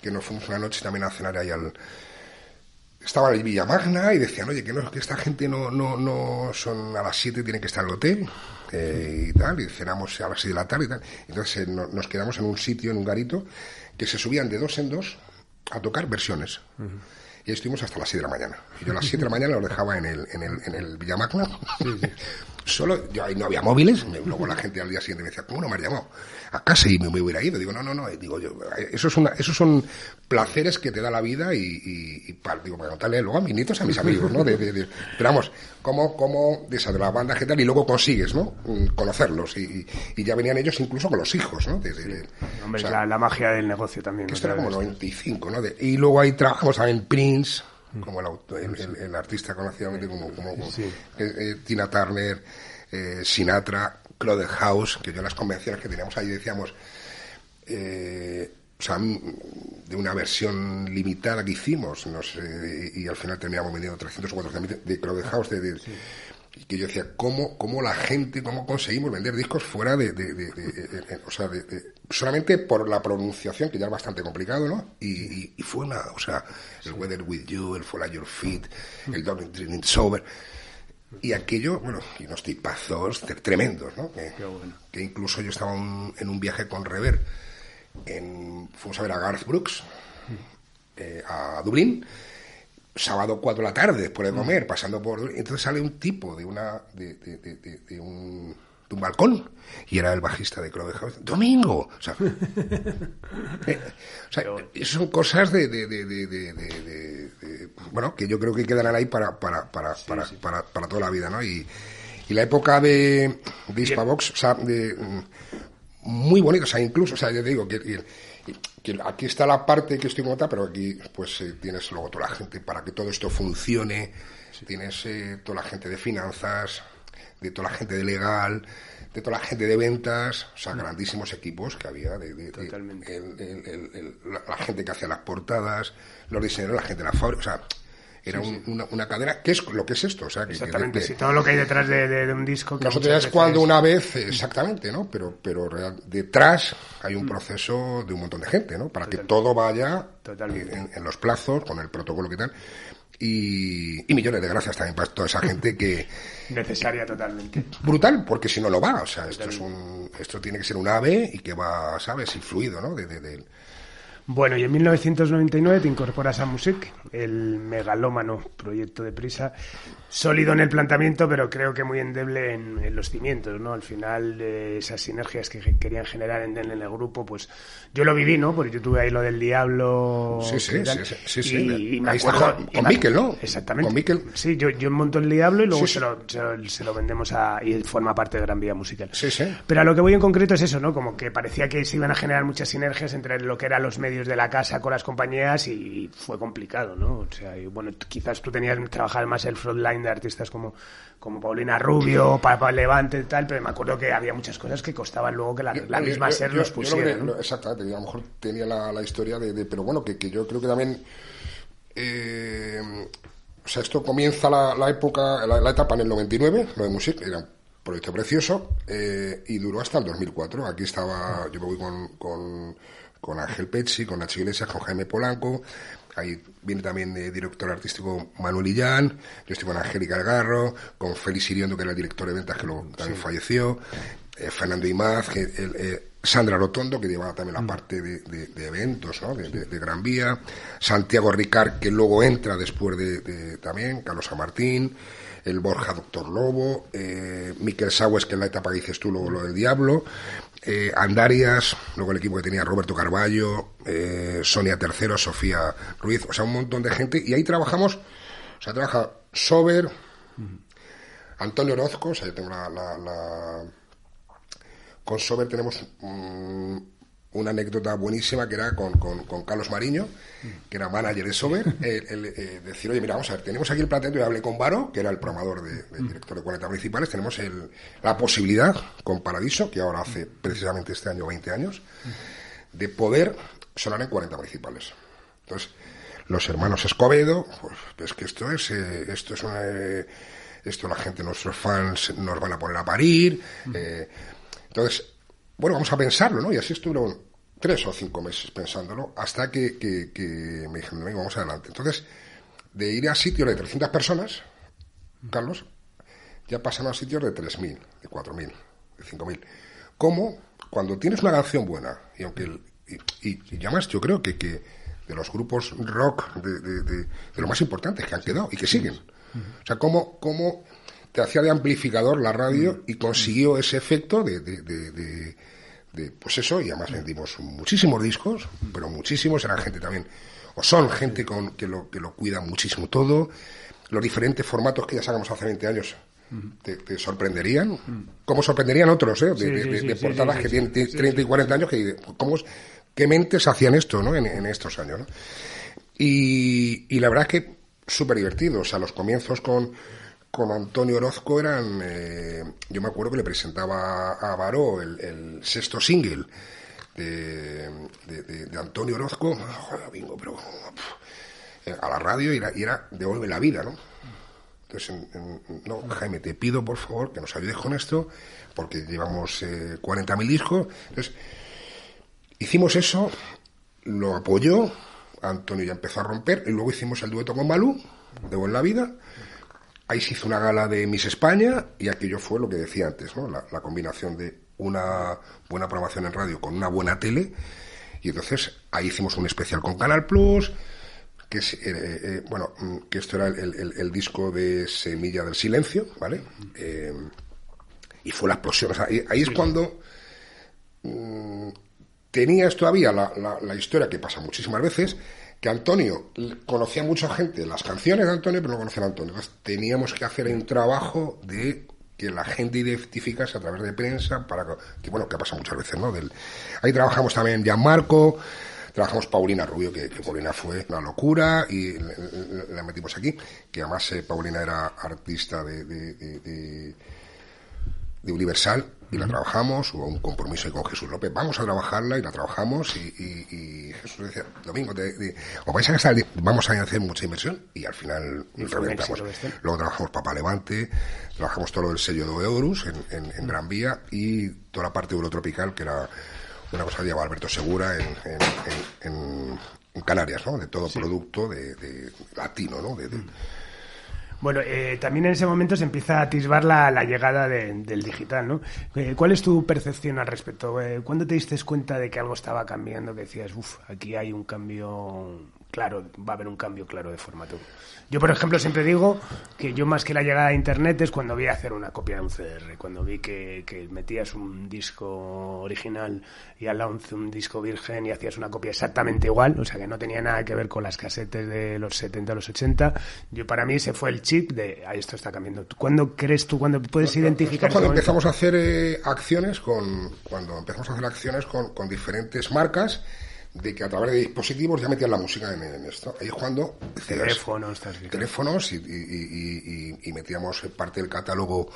S3: que nos fuimos una noche también a cenar ahí al, estaba en Villa Magna y decían, oye, que, no, que esta gente no, no, no son a las 7, tienen que estar en el hotel eh, y tal, y cenamos a las 6 de la tarde y tal. Entonces eh, nos quedamos en un sitio, en un garito, que se subían de dos en dos a tocar versiones. Y ahí estuvimos hasta las 6 de la mañana. Y yo a las 7 de la mañana los dejaba en el, en el, en el Villa Magna. [LAUGHS] Solo, yo ahí no había móviles, luego la gente al día siguiente me decía, ¿cómo no me has llamado? A casa y me, hubiera ido. Digo, no, no, no, digo yo, eso es una, esos son placeres que te da la vida y, para, digo, para contarle luego a mis nietos, a mis amigos, ¿no? De, pero vamos, cómo, cómo de esa de la banda que tal y luego consigues, ¿no? Mm, conocerlos y, ya venían ellos incluso con los hijos, ¿no?
S2: Hombre, la, magia del negocio también.
S3: Esto era como 95, ¿no? y luego ahí trabajamos también Prince, como el, el, artista conocido como, como, eh, eh, Tina Turner, eh, Sinatra, Claude House, que yo las convenciones que teníamos ahí decíamos, o sea, de una versión limitada que hicimos, no sé, y, al final terminamos vendiendo 300 o 400 de Claude House, de, y que yo decía, ¿cómo, ¿cómo la gente, cómo conseguimos vender discos fuera de, de, o sea, solamente por la pronunciación, que ya es bastante complicado, ¿no? Y, fue una, o sea, el Weather With You, el Fall Your Feet, el Don't Dreaming Sober, y aquello, bueno, y unos tipazos tremendos, ¿no? Que, incluso yo estaba en un viaje con Rever, en, fuimos a ver a Garth Brooks, eh, a Dublín, sábado 4 de la tarde, después de mm. comer, pasando por... Entonces sale un tipo de una... de, de, de, un, de un balcón y era el bajista de Club House. ¡Domingo! O sea, [LAUGHS] eh, o sea son cosas de, de, de, Bueno, que yo creo que quedarán ahí para, para, para, para, para, para, toda la vida, ¿no? Y, y la época de, de Hispavox, o sea, de, muy bonita, o sea, incluso, o sea, yo te digo que que aquí está la parte que estoy contando, pero aquí pues eh, tienes luego toda la gente para que todo esto funcione, tienes eh, toda la gente de finanzas, de toda la gente de legal, de toda la gente de ventas, o sea, grandísimos equipos que había, de, de- de-
S2: Totalmente.
S3: el- el- el- el- la, la gente que hacía las portadas, los diseñadores, la gente de la fábrica, o sea, era un- una, una cadena, que es lo que es esto, o sea, que- que de-
S2: Exactamente, sí, todo lo que hay detrás de, de- de un disco. que
S3: nosotros es cuando una vez, eh, exactamente, ¿no? Pero, pero real- detrás hay un proceso de un montón de gente, ¿no? Para que todo vaya
S2: Totalmente.
S3: en, en los plazos, con el protocolo que tal. Y, y millones de gracias también para toda esa gente que... [LAUGHS]
S2: Necesaria totalmente.
S3: Brutal, porque si no lo va, o sea, esto es un, esto tiene que ser un ave y que va, ¿sabes? Y fluido, ¿no? De, de- de-
S2: Bueno, y en 1999 te incorporas a Music, el megalómano proyecto de prisa, sólido en el planteamiento, pero creo que muy endeble en, en los cimientos, ¿no? Al final, eh, esas sinergias que querían generar en, en el grupo, pues yo lo viví, ¿no? Porque yo tuve ahí lo del Diablo.
S3: Sí, sí,
S2: tal,
S3: sí, sí, sí,
S2: y-
S3: sí.
S2: y me
S3: Ahí está
S2: acuerdo-
S3: con- con Miquel, ¿no?
S2: Exactamente.
S3: Con Miquel.
S2: Sí, yo, yo monto el Diablo y luego
S3: sí.
S2: Se, lo, se, lo, se lo vendemos a... y forma parte de Gran Vía Musical.
S3: Sí, sí.
S2: Pero a lo que voy en concreto es eso, ¿no? Como que parecía que se iban a generar muchas sinergias entre lo que eran los medios de la casa con las compañías y fue complicado, ¿no? O sea, y bueno, quizás tú tenías trabajar más el frontline de artistas como, como Paulina Rubio, Papa Levante y tal, pero me acuerdo que había muchas cosas que costaban luego que la, la
S3: Yo-
S2: misma
S3: yo-
S2: SER
S3: yo-
S2: los pusiera,
S3: que-
S2: ¿no?
S3: Exactamente, a lo mejor tenía la, la historia de, de- Pero bueno, que, que yo creo que también... eh, o sea, esto comienza la, la época, la, etapa en el 99, lo de Music, era un proyecto precioso, eh, y duró hasta el 2004. Aquí estaba, yo me voy con, con, con Ángel Pezzi, con Nacho Iglesias, con Jaime Polanco, ahí viene también de director artístico Manuel Illán, yo estoy con Angélica Algarro, con Félix Iriondo, que era el director de ventas, que luego también falleció, eh, Fernando Imaz, que el, eh, Sandra Rotondo, que llevaba también la parte de, de- de eventos, ¿no? de, Gran Vía, Santiago Ricard, que luego entra después de, también, Carlos San Martín, el Borja Doctor Lobo, eh, Miquel Saues, que en la etapa que dices tú, luego lo del Diablo, eh, Andarias, luego el equipo que tenía Roberto Carballo, eh, Sonia Tercero, Sofía Ruiz, o sea, un montón de gente, y ahí trabajamos, o sea, trabaja Sober, Antonio Orozco, o sea, yo tengo la- con Sober tenemos mm, una anécdota buenísima que era con, con- con Carlos Mariño, que era manager de Sober, [LAUGHS] el, el, eh, decir, oye, mira, vamos a ver, tenemos aquí el planteamiento, yo hablé con Varo, que era el programador de, del director de 40 principales, tenemos el- la posibilidad con Paradiso, que ahora hace precisamente este año 20 años, de poder sonar en 40 principales. Entonces, los hermanos Escobedo, pues, pues que esto es, eh, esto es una, eh, esto la gente, nuestros fans nos van a poner a parir. eh, entonces, bueno, vamos a pensarlo, ¿no? Y así estuvieron tres o cinco meses pensándolo, hasta que, que- que me dijeron, venga, vamos adelante. Entonces, de ir a sitios de 300 personas, Carlos, ya pasan a sitios de 3.000, de 4.000, de 5.000. ¿Cómo? Cuando tienes una canción buena, y aunque el- y, y- y además yo creo que, que de los grupos rock de, de, de- de lo más importantes que han quedado y que siguen. O sea, cómo, cómo te hacía de amplificador la radio y consiguió ese efecto de, de, de- de- pues eso, y además vendimos muchísimos discos, pero muchísimos, eran gente también, o son gente con, que, lo, que lo cuida muchísimo todo, los diferentes formatos que ya sacamos hace 20 años. Te, te sorprenderían, como sorprenderían otros, ¿eh? de,
S2: Sí,
S3: de-
S2: sí,
S3: de-
S2: sí,
S3: de
S2: sí,
S3: portadas que tienen
S2: sí,
S3: 30 y 40 años, que ¿cómo, es- qué mentes hacían esto ¿no? en, en estos años. ¿no? Y, y la verdad es que súper divertido. O sea, los comienzos con, con Antonio Orozco eran. eh, yo me acuerdo que le presentaba a Baró el, sexto single de, de, Antonio Orozco. Pero. a la radio y era, y era devuelve la vida, ¿no? Entonces, en- en- no, Jaime, te pido por favor que nos ayudes con esto, porque llevamos eh, 40.000 discos. Entonces, hicimos eso, lo apoyó, Antonio ya empezó a romper, y luego hicimos el dueto con Malú, de Buen la Vida. Ahí se hizo una gala de Miss España, y aquello fue lo que decía antes, ¿no? La, la combinación de una buena programación en radio con una buena tele. Y entonces ahí hicimos un especial con Canal Plus, que es, eh, eh, bueno, mm, que esto era el, el- el disco de Semilla del Silencio, ¿vale? Eh, y fue la explosión. O sea, ahí, ahí es cuando mm, tenías todavía la, la- la historia que pasa muchísimas veces, que Antonio conocía mucha gente las canciones de Antonio, pero no conocían a Antonio. Entonces teníamos que hacer un trabajo de que la gente identificase a través de prensa para que, bueno, que pasa muchas veces, ¿no? Ahí trabajamos también Gianmarco, trabajamos Paulina Rubio, que, Paulina fue una locura y la metimos aquí, que además eh, Paulina era artista de Universal y la trabajamos, hubo un compromiso con Jesús López, vamos a trabajarla y la trabajamos y, Jesús decía, Domingo, te, os vais a gastar, vamos a hacer mucha inversión y al final reventamos. Luego trabajamos Papa Levante, trabajamos todo el sello de Eurus en, en, Gran Vía y toda la parte eurotropical que era una cosa que llevaba Alberto Segura en, Canarias, ¿no? De todo producto de, latino, ¿no? De,
S2: bueno, eh, también en ese momento se empieza a atisbar la, llegada del digital, ¿no? Eh, ¿Cuál es tu percepción al respecto? Eh, ¿Cuándo te diste cuenta de que algo estaba cambiando, que decías, uff, aquí hay un cambio claro, va a haber un cambio claro de formato. Yo, por ejemplo, siempre digo que yo más que la llegada a Internet es cuando vi hacer una copia de un CDR, cuando vi que, metías un disco original y al lado un, disco virgen y hacías una copia exactamente igual, o sea que no tenía nada que ver con las casetes de los 70 o los 80. Yo, para mí, ese fue el chip de, ah, esto está cambiando. ¿Cuándo crees tú, cuándo puedes identificar?
S3: Cuando empezamos a hacer eh, acciones con, cuando empezamos a hacer acciones con, con diferentes marcas, de que a través de dispositivos ya metían la música en, esto. Ahí jugando
S2: teléfonos,
S3: teléfonos y, metíamos parte del catálogo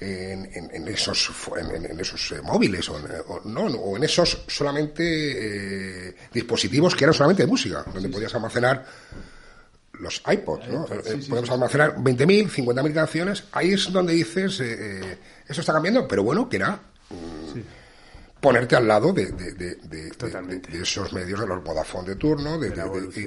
S3: en, esos en, esos eh, móviles o, no, o en esos solamente eh, dispositivos que eran solamente de música, donde podías almacenar los iPods, ¿no? Eh, podemos almacenar 20.000, 50.000 canciones. Ahí es donde dices, eso está cambiando, pero bueno, que era... Mm, ponerte al lado de, esos medios de los Vodafone de turno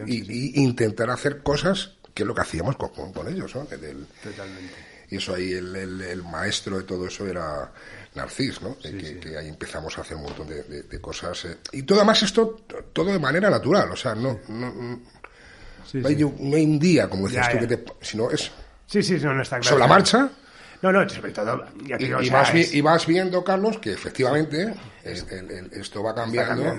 S3: y, intentar hacer cosas que es lo que hacíamos con, ellos. ¿no?
S2: Totalmente.
S3: Y eso ahí, el, maestro de todo eso era Narcis, ¿no? que, ahí empezamos a hacer un montón de, cosas. Eh. Y todo además esto, todo de manera natural, o sea, no, no, no, hay, un día, como decías tú, que te, sino es...
S2: Sí, sí, no, no está claro.
S3: Sobre la marcha
S2: no, no, sobre todo.
S3: y, vas, viendo, Carlos, que efectivamente esto va cambiando,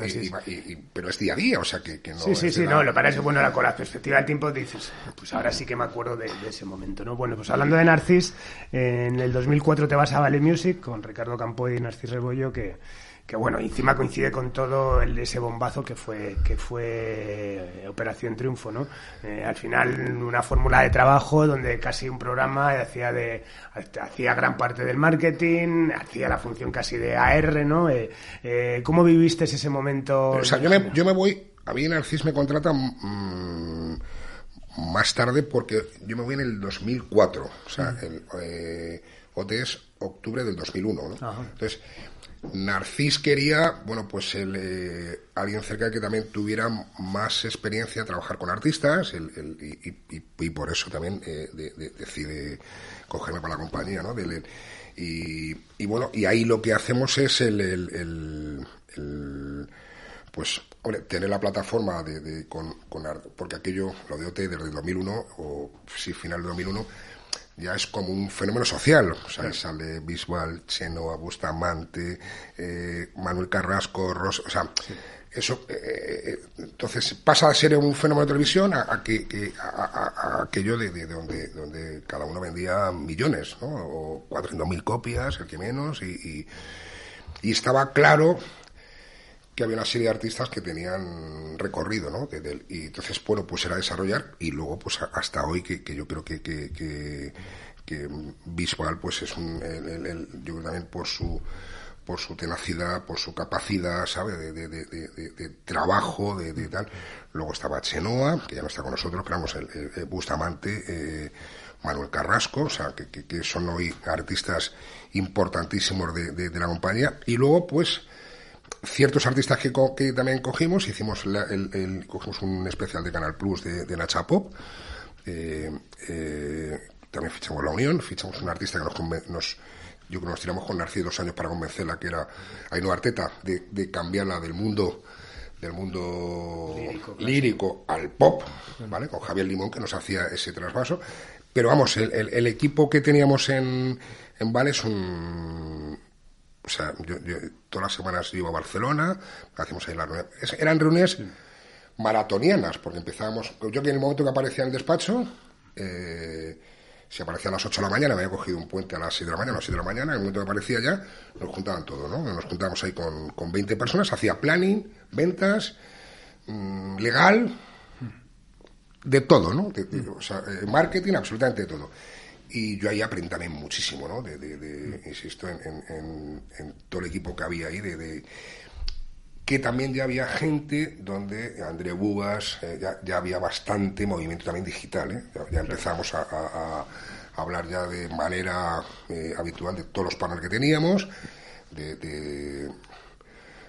S3: pero es día a día, o sea que, no.
S2: Sí, sí, sí, no, lo parece bueno, la, con la perspectiva del tiempo dices, pues ahora sí que me acuerdo de, ese momento, ¿no? Bueno, pues hablando de Narcis, en el 2004 te vas a Vale Music con Ricardo Campoy y Narcis Rebollo, que que bueno, encima coincide con todo el, ese bombazo que fue que fue Operación Triunfo, ¿no? Eh, al final una fórmula de trabajo donde casi un programa hacía de hacía gran parte del marketing, hacía la función casi de AR, ¿no? Eh, eh, ¿Cómo viviste ese momento?
S3: O sea, yo me, yo me voy, a mí Narcis me contrata mm, más tarde porque yo me voy en el 2004, o sea, el eh, OT es octubre del 2001, ¿no? Entonces Narcis quería, bueno, pues el, eh, alguien cerca que también tuviera más experiencia a trabajar con artistas y, por eso también eh, decide cogerme para la compañía, ¿no? y, bueno, y ahí lo que hacemos es el, pues, tener la plataforma de, con, con, porque aquello, lo de OT desde el 2001, o sí, final de 2001, ya es como un fenómeno social. O sea, sale Bisbal, Chenoa, Bustamante, eh, Manuel Carrasco, Rosa, o sea, eso, eh, eh, entonces pasa a ser un fenómeno de televisión a, que, a, aquello de, donde, donde cada uno vendía millones, ¿no? O 400.000 copias, el que menos, y, y estaba claro que había una serie de artistas que tenían recorrido, ¿no? y entonces, bueno, pues era desarrollar y luego, pues hasta hoy, que, yo creo que, que, Visual, pues es un, yo creo también por su por su tenacidad, por su capacidad, ¿sabe? De, de, de, trabajo, de, tal. Luego estaba Chenoa, que ya no está con nosotros, pero vamos, el, Bustamante, eh, Manuel Carrasco, o sea, que, que, son hoy artistas importantísimos de, la compañía. Y luego, pues, ciertos artistas que, que también cogimos, hicimos el, cogimos un especial de Canal Plus de, de Nacha Pop, eh, eh, también fichamos La Unión, fichamos un artista que nos, nos yo creo que nos tiramos con Narciso dos años para convencerla, que era Ainhoa Arteta, de, de cambiarla del mundo del mundo lírico, al pop, ¿vale? Con Javier Limón que nos hacía ese trasvaso. Pero vamos, el, el, equipo que teníamos en, en Vale es un, o sea, yo, todas las semanas iba a Barcelona, hacíamos ahí las reuniones. Eran reuniones maratonianas, porque empezábamos. Yo que en el momento que aparecía en el despacho, eh, si aparecía a las 8 de la mañana, me había cogido un puente a las 6 de la mañana, a las 7 de la mañana, en el momento que aparecía ya, nos juntaban todo, ¿no? Nos juntábamos ahí con, con 20 personas, hacía planning, ventas, mm, legal, de todo, ¿no? o sea, eh, marketing, absolutamente de todo. Y yo ahí aprendí también muchísimo, ¿no? De, insisto, en, todo el equipo que había ahí, de, que también ya había gente donde André Bubas, eh, ya, había bastante movimiento también digital, ¿eh? ya, empezamos a, hablar ya de manera eh, habitual de todos los paneles que teníamos, de,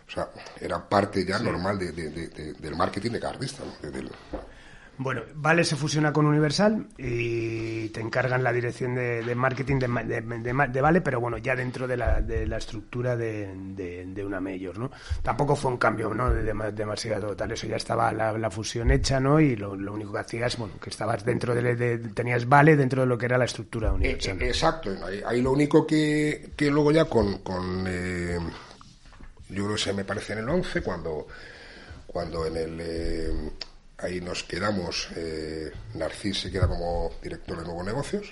S3: o sea, era parte ya normal del marketing de cada artista, ¿no?
S2: Bueno, Vale se fusiona con Universal y te encargan la dirección de, marketing de, Vale, pero bueno, ya dentro de la, de la estructura de, una mayor, ¿no? Tampoco fue un cambio, ¿no? demasiado tal, eso ya estaba la, fusión hecha, ¿no? Y lo, único que hacías, bueno, que estabas dentro de, tenías Vale dentro de lo que era la estructura Universal.
S3: Eh, exacto, ahí, lo único que, que luego ya con, con eh, yo creo que se me parece en el 11, cuando, cuando en el... Eh, Ahí nos quedamos, eh, Narcís se queda como director de nuevos negocios,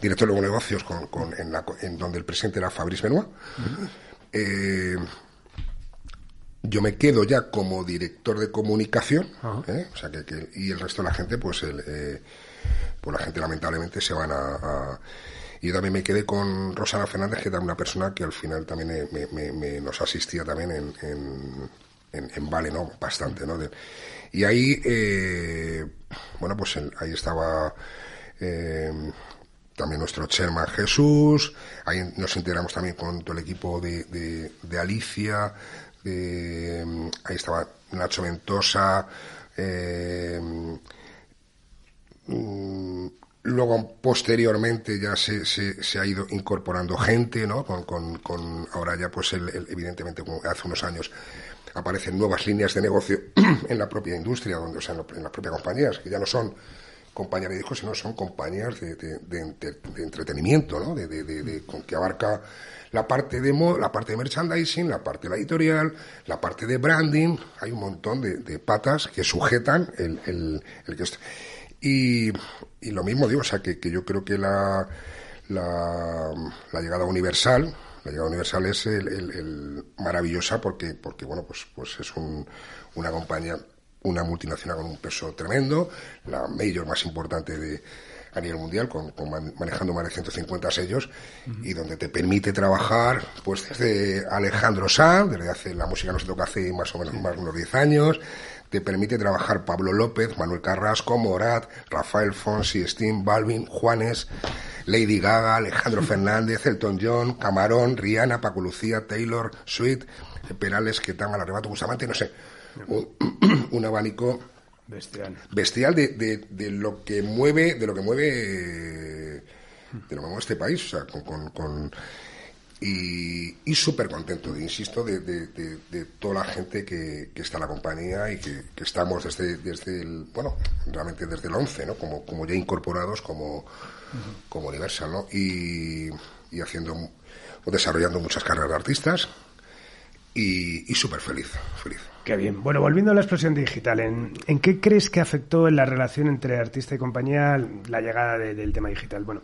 S3: director de nuevos negocios con, en, donde el presidente era Fabrice Benoit. Eh, yo me quedo ya como director de comunicación, ¿eh? o sea que, y el resto de la gente, pues, el, eh, pues la gente lamentablemente se van a, y yo también me quedé con Rosana Fernández, que era una persona que al final también me, nos asistía también en en, Vale, ¿no? Bastante, ¿no? y ahí, eh, bueno, pues ahí estaba eh, también nuestro chairman Jesús, ahí nos integramos también con todo el equipo de, de, Alicia, ahí estaba Nacho Ventosa, eh, mm, Luego, posteriormente, ya se, se, ha ido incorporando gente, ¿no? Con, con, ahora ya, pues, evidentemente, hace unos años, aparecen nuevas líneas de negocio [CLEARS THROAT] en la propia industria, donde, o sea, en, las propias compañías, que ya no son compañías de discos, sino son compañías de, entretenimiento, ¿no? De, con que abarca la parte de la parte de merchandising, la parte de la editorial, la parte de branding, hay un montón de, patas que sujetan el, el, que y, y, lo mismo digo, o sea que, que yo creo que la, la llegada universal la llegada universal es el, maravillosa porque, porque bueno, pues, pues es una compañía, una multinacional con un peso tremendo, la mayor más importante de, a nivel mundial, con, manejando más de 150 sellos, y donde te permite trabajar, pues desde Alejandro Sanz, desde hace, la música no se toca hace más o menos más de unos 10 años, te permite trabajar Pablo López, Manuel Carrasco, Morat, Rafael Fonsi, Steam, Balvin, Juanes, Lady Gaga, Alejandro Fernández, Elton John, Camarón, Rihanna, Paco Lucía, Taylor, Sweet, Perales, que están al arrebato Bustamante, no sé, [CLEARS THROAT] un, abanico
S2: bestial,
S3: bestial de, de, lo que mueve, de lo que mueve, de lo que mueve este país, o sea, con, con, y, y súper contento, insisto, de, de, toda la gente que, está en la compañía y que, estamos desde, desde el, bueno, realmente desde el 11, ¿no? Como, como ya incorporados como como Universal, ¿no? Y, y haciendo desarrollando muchas carreras de artistas y, y súper feliz, feliz.
S2: Qué bien. Bueno, volviendo a la explosión digital, ¿en, ¿en, qué crees que afectó en la relación entre artista y compañía la llegada del tema digital? Bueno,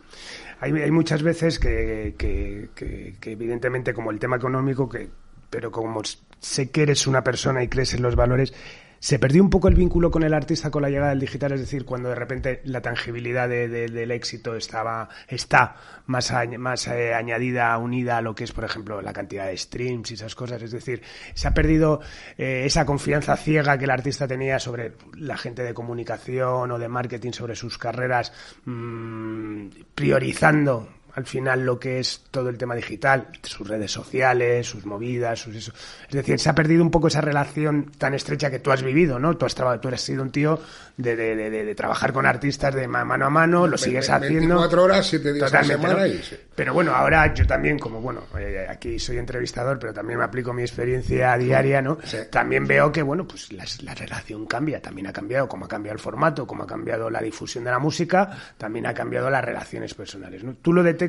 S2: hay, hay muchas veces que, que, que, evidentemente como el tema económico, que, pero como sé que eres una persona y crees en los valores, se perdió un poco el vínculo con el artista con la llegada del digital, es decir, cuando de repente la tangibilidad del éxito estaba está más, más eh, añadida, unida a lo que es, por ejemplo, la cantidad de streams y esas cosas. Es decir, se ha perdido eh, esa confianza ciega que el artista tenía sobre la gente de comunicación o de marketing, sobre sus carreras, mmm, priorizando al final lo que es todo el tema digital, sus redes sociales, sus movidas, sus eso. Es decir, se ha perdido un poco esa relación tan estrecha que tú has vivido, ¿no? Tú has, tú has sido un tío de, de, de, trabajar con artistas de mano a mano, lo sigues haciendo.
S3: 24 horas, 7 días a la semana y...
S2: Pero bueno, ahora yo también, como bueno, eh, aquí soy entrevistador, pero también me aplico mi experiencia diaria, ¿no? También veo que, bueno, pues la, la relación cambia, también ha cambiado, como ha cambiado el formato, como ha cambiado la difusión de la música, también ha cambiado las relaciones personales, ¿no? Tú lo detectas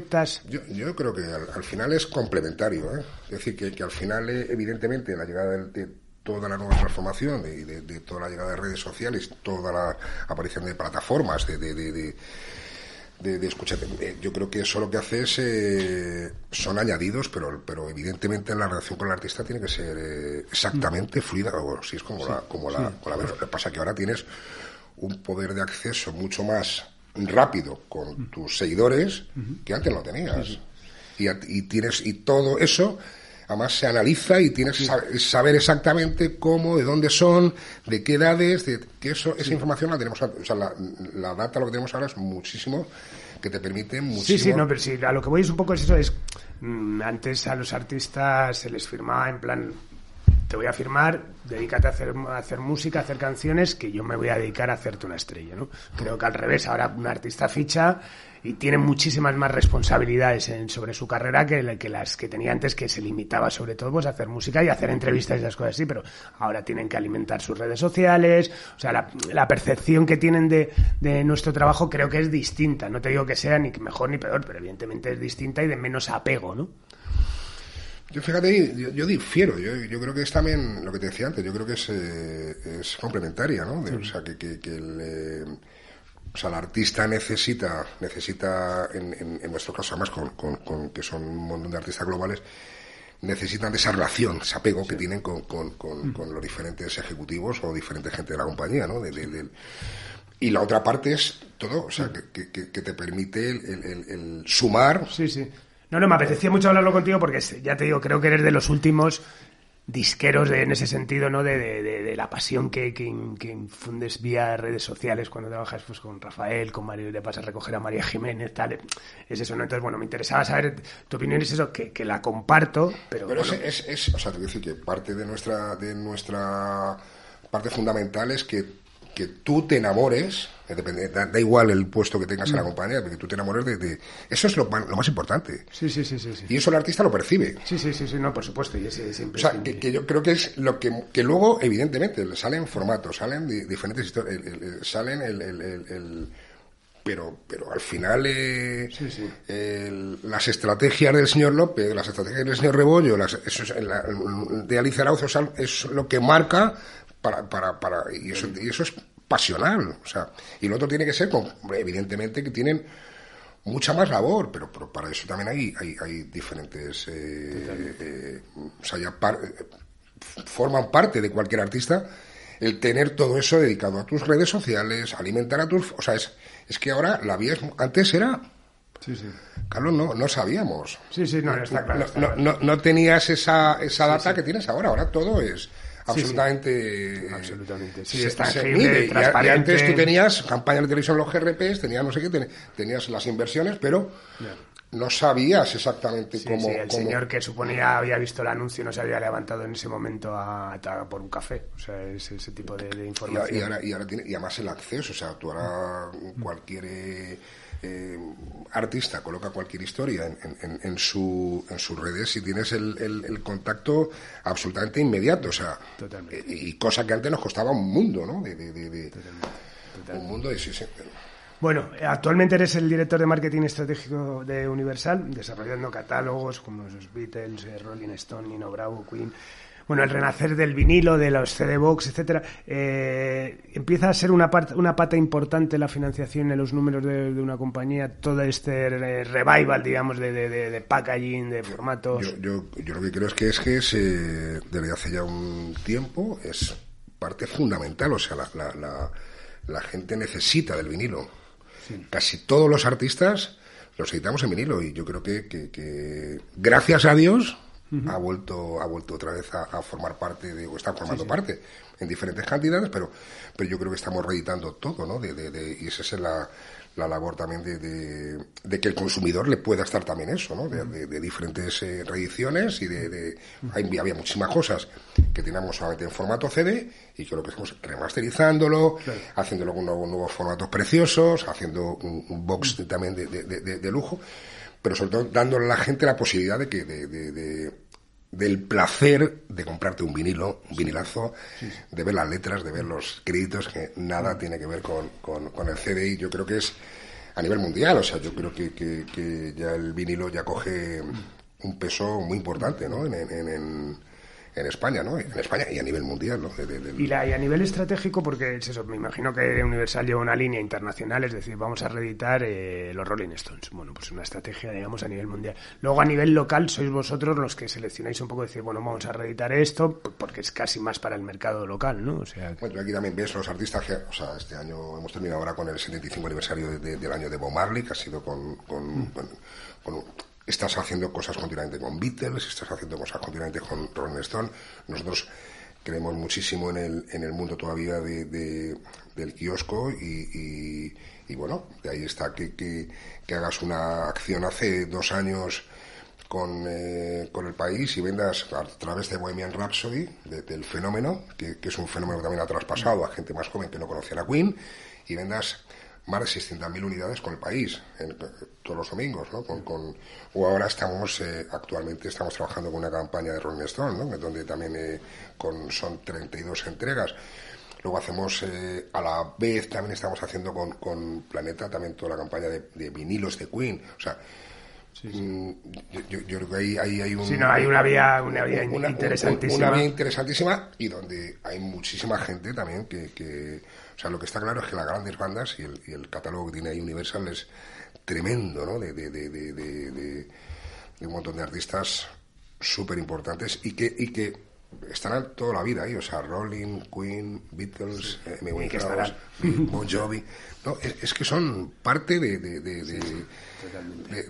S3: yo, yo creo que al, final es complementario. ¿eh? Es decir, que, que, al final, eh, evidentemente, la llegada de, toda la nueva transformación y de, toda la llegada de redes sociales, toda la aparición de plataformas, de, de, de, escuchar. Eh, yo creo que eso lo que hace es, son añadidos, pero, pero evidentemente la relación con el artista tiene que ser exactamente fluida, o si es como la, como la, Lo que pasa que ahora tienes un poder de acceso mucho más rápido con tus seguidores que antes no tenías. Y, y, tienes y todo eso además se analiza y tienes que saber exactamente cómo, de dónde son, de qué edades, de que eso esa información la tenemos, o sea, la, la, data lo que tenemos ahora es muchísimo que te permite muchísimo.
S2: Sí, sí, no, pero sí, a lo que voy es un poco eso es mm, antes a los artistas se les firmaba en plan te voy a firmar, dedícate a hacer, a hacer música, a hacer canciones, que yo me voy a dedicar a hacerte una estrella, ¿no? Creo que al revés, ahora un artista ficha y tiene muchísimas más responsabilidades sobre su carrera que, que, las que tenía antes, que se limitaba sobre todo pues, a hacer música y a hacer entrevistas y esas cosas así, pero ahora tienen que alimentar sus redes sociales, o sea, la, la percepción que tienen de, de, nuestro trabajo creo que es distinta, no te digo que sea ni mejor ni peor, pero evidentemente es distinta y de menos apego, ¿no?
S3: Yo fíjate, yo, yo difiero, yo, yo, creo que es también lo que te decía antes, yo creo que es, eh, es complementaria, ¿no? De, sí. O sea, que, que, que el, eh, o sea, el artista necesita, necesita en, en, en nuestro caso además con, con, con, que son un montón de artistas globales, necesitan de esa relación, ese apego sí. que tienen con, con, con, con, los diferentes ejecutivos o diferentes gente de la compañía, ¿no? De, de, de, y la otra parte es todo, o sea, que, que, que te permite el, el, el, el, sumar.
S2: Sí, sí. No, no, me apetecía mucho hablarlo contigo porque ya te digo, creo que eres de los últimos disqueros de, en ese sentido, ¿no? De, de, de la pasión que, que, que, infundes vía redes sociales cuando trabajas pues, con Rafael, con Mario, le pasas a recoger a María Jiménez, tal. Es eso, ¿no? Entonces, bueno, me interesaba saber tu opinión, es eso, que, que la comparto, pero.
S3: Pero
S2: bueno.
S3: es, es, es, o sea, te quiero decir que parte de nuestra, de nuestra parte fundamental es que que tú te enamores, eh, da, da, igual el puesto que tengas en la mm. compañía, que tú te enamores de, de eso es lo, lo, más importante.
S2: Sí, sí, sí, sí, sí,
S3: Y eso el artista lo percibe.
S2: Sí, sí, sí, sí no, por supuesto. Y ese siempre.
S3: O sea, que, que, yo creo que es lo que, que luego, evidentemente, salen formatos, salen diferentes historias, el, el, salen el, el pero, pero al final eh,
S2: sí, sí.
S3: Las estrategias del señor López, las estrategias del señor Rebollo, las, eso es, la, de Alicia Arauzo es lo que marca para, para, para y, eso, y eso es pasional. O sea, y lo otro tiene que ser, con, evidentemente, que tienen mucha más labor, pero, pero para eso también hay, hay, hay diferentes. Eh, eh, o sea, ya par, forman parte de cualquier artista el tener todo eso dedicado a tus redes sociales, alimentar a tus. O sea, es, es que ahora la vía es, antes era.
S2: Sí, sí.
S3: Carlos, no, no sabíamos.
S2: Sí, sí, no, está claro.
S3: Está claro. No, no, no, tenías esa, esa data sí. que tienes ahora, ahora todo es absolutamente.
S2: Sí, sí. Absolutamente. Sí,
S3: se,
S2: está
S3: se
S2: mide,
S3: y, y, antes tú tenías campañas de televisión, los GRPs, tenías no sé qué, tenías las inversiones, pero yeah. no sabías exactamente cómo.
S2: Sí, el
S3: cómo...
S2: señor que suponía había visto el anuncio no se había levantado en ese momento a, a por un café. O sea, ese, ese tipo de, de información.
S3: Y, y, ahora, y, ahora tiene, y además el acceso, o sea, tú ahora cualquier. Eh, eh, artista coloca cualquier historia en, en, en, su, en sus redes y tienes el, el, el, contacto absolutamente inmediato, o sea,
S2: Totalmente.
S3: y cosa que antes nos costaba un mundo, ¿no? De, de, de, de
S2: Totalmente. Totalmente.
S3: un mundo de sí, sí.
S2: Bueno, actualmente eres el director de marketing estratégico de Universal, desarrollando catálogos como los Beatles, eh, Rolling Stone, Nino Bravo, Queen bueno, el renacer del vinilo, de los CD Box, etcétera, eh, empieza a ser una, parte, una pata importante la financiación en los números de, de una compañía, todo este revival, digamos, de, de, de packaging, de formatos.
S3: Yo, yo, yo, lo que creo es que es que es, eh, desde hace ya un tiempo es parte fundamental, o sea, la, la, la, la gente necesita del vinilo. Sí. Casi todos los artistas los editamos en vinilo y yo creo que, que, que gracias a Dios Uh -huh. ha vuelto ha vuelto otra vez a, a formar parte de o está formando sí, sí. parte en diferentes cantidades pero pero yo creo que estamos reeditando todo no de, de, de y esa es la, la labor también de, de, que el consumidor le pueda estar también eso no de, diferentes eh, reediciones y de, de hay, había muchísimas cosas que teníamos solamente en formato CD y creo que estamos remasterizándolo claro. haciéndolo con nuevos, nuevos, formatos preciosos haciendo un, un box también de, de lujo pero sobre todo dándole a la gente la posibilidad de que de, de, de, del placer de comprarte un vinilo, un vinilazo, sí, de ver las letras, de ver los créditos, que nada tiene que ver con, con, con el CD y yo creo que es a nivel mundial, o sea, yo creo que, que, que ya el vinilo ya coge un peso muy importante, ¿no? En, en, en, en España, ¿no? En España y a nivel mundial, ¿no?
S2: y, la, y, a nivel estratégico, porque es eso, me imagino que Universal lleva una línea internacional, es decir, vamos a reeditar eh, los Rolling Stones. Bueno, pues una estrategia, digamos, a nivel mundial. Luego, a nivel local, sois vosotros los que seleccionáis un poco, decir, bueno, vamos a reeditar esto, porque es casi más para el mercado local, ¿no? O sea,
S3: Bueno, aquí también ves los artistas que, o sea, este año hemos terminado ahora con el 75 aniversario del año de Bob Marley, que ha sido con, con, mm. con estás haciendo cosas continuamente con Beatles, estás haciendo cosas continuamente con Rolling Stone. Nosotros creemos muchísimo en el, en el mundo todavía de, del kiosco y, bueno, de ahí está que, que, hagas una acción hace dos años con, eh, con el país y vendas a través de Bohemian Rhapsody, del fenómeno, que, que, es un fenómeno que también ha traspasado a gente más joven que no conocía a Queen, y vendas más de 600.000 unidades con el país, en, todos los domingos, ¿no? Con, o ahora estamos, eh, actualmente estamos trabajando con una campaña de Rolling Stone, ¿no? Donde también eh, con, son 32 entregas. Luego hacemos, eh, a la vez también estamos haciendo con, con, Planeta también toda la campaña de, vinilos de Queen. O sea, mm, Yo, creo que ahí, hay un...
S2: Sí, no, hay una vía, una vía interesantísima.
S3: Una, vía interesantísima y donde hay muchísima gente también que, que o sea, lo que está claro es que las grandes bandas y el, catálogo que tiene ahí Universal es tremendo, ¿no? De, un montón de artistas súper importantes y que, y que estarán toda la vida ahí, o sea, Rolling, Queen, Beatles, sí. eh, Bon Jovi. No, es, que son parte de, de,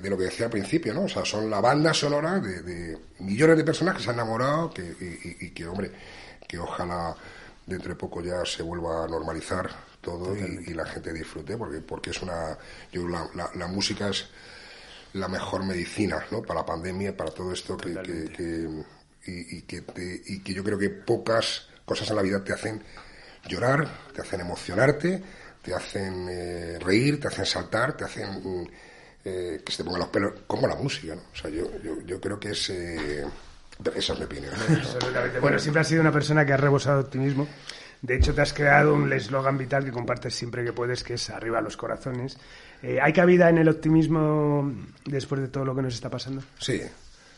S3: lo que decía al principio, ¿no? O sea, son la banda sonora de, millones de personas que se han enamorado que, y que, hombre, que ojalá dentro de poco ya se vuelva a normalizar todo y, la gente disfrute, porque, porque es una. Yo, la, la, música es la mejor medicina ¿no? para la pandemia, para todo esto que, y, que y que yo creo que pocas cosas en la vida te hacen llorar, te hacen emocionarte, te hacen eh, reír, te hacen saltar, te hacen eh, que se te pongan los pelos, como la música. ¿no? O sea, yo, yo, yo creo que es. Eh, esa es mi opinión.
S2: Bueno, siempre has sido una persona que ha rebosado optimismo. De hecho, te has creado un eslogan vital que compartes siempre que puedes, que es arriba los corazones. Eh, ¿Hay cabida en el optimismo después de todo lo que nos está pasando?
S3: Sí,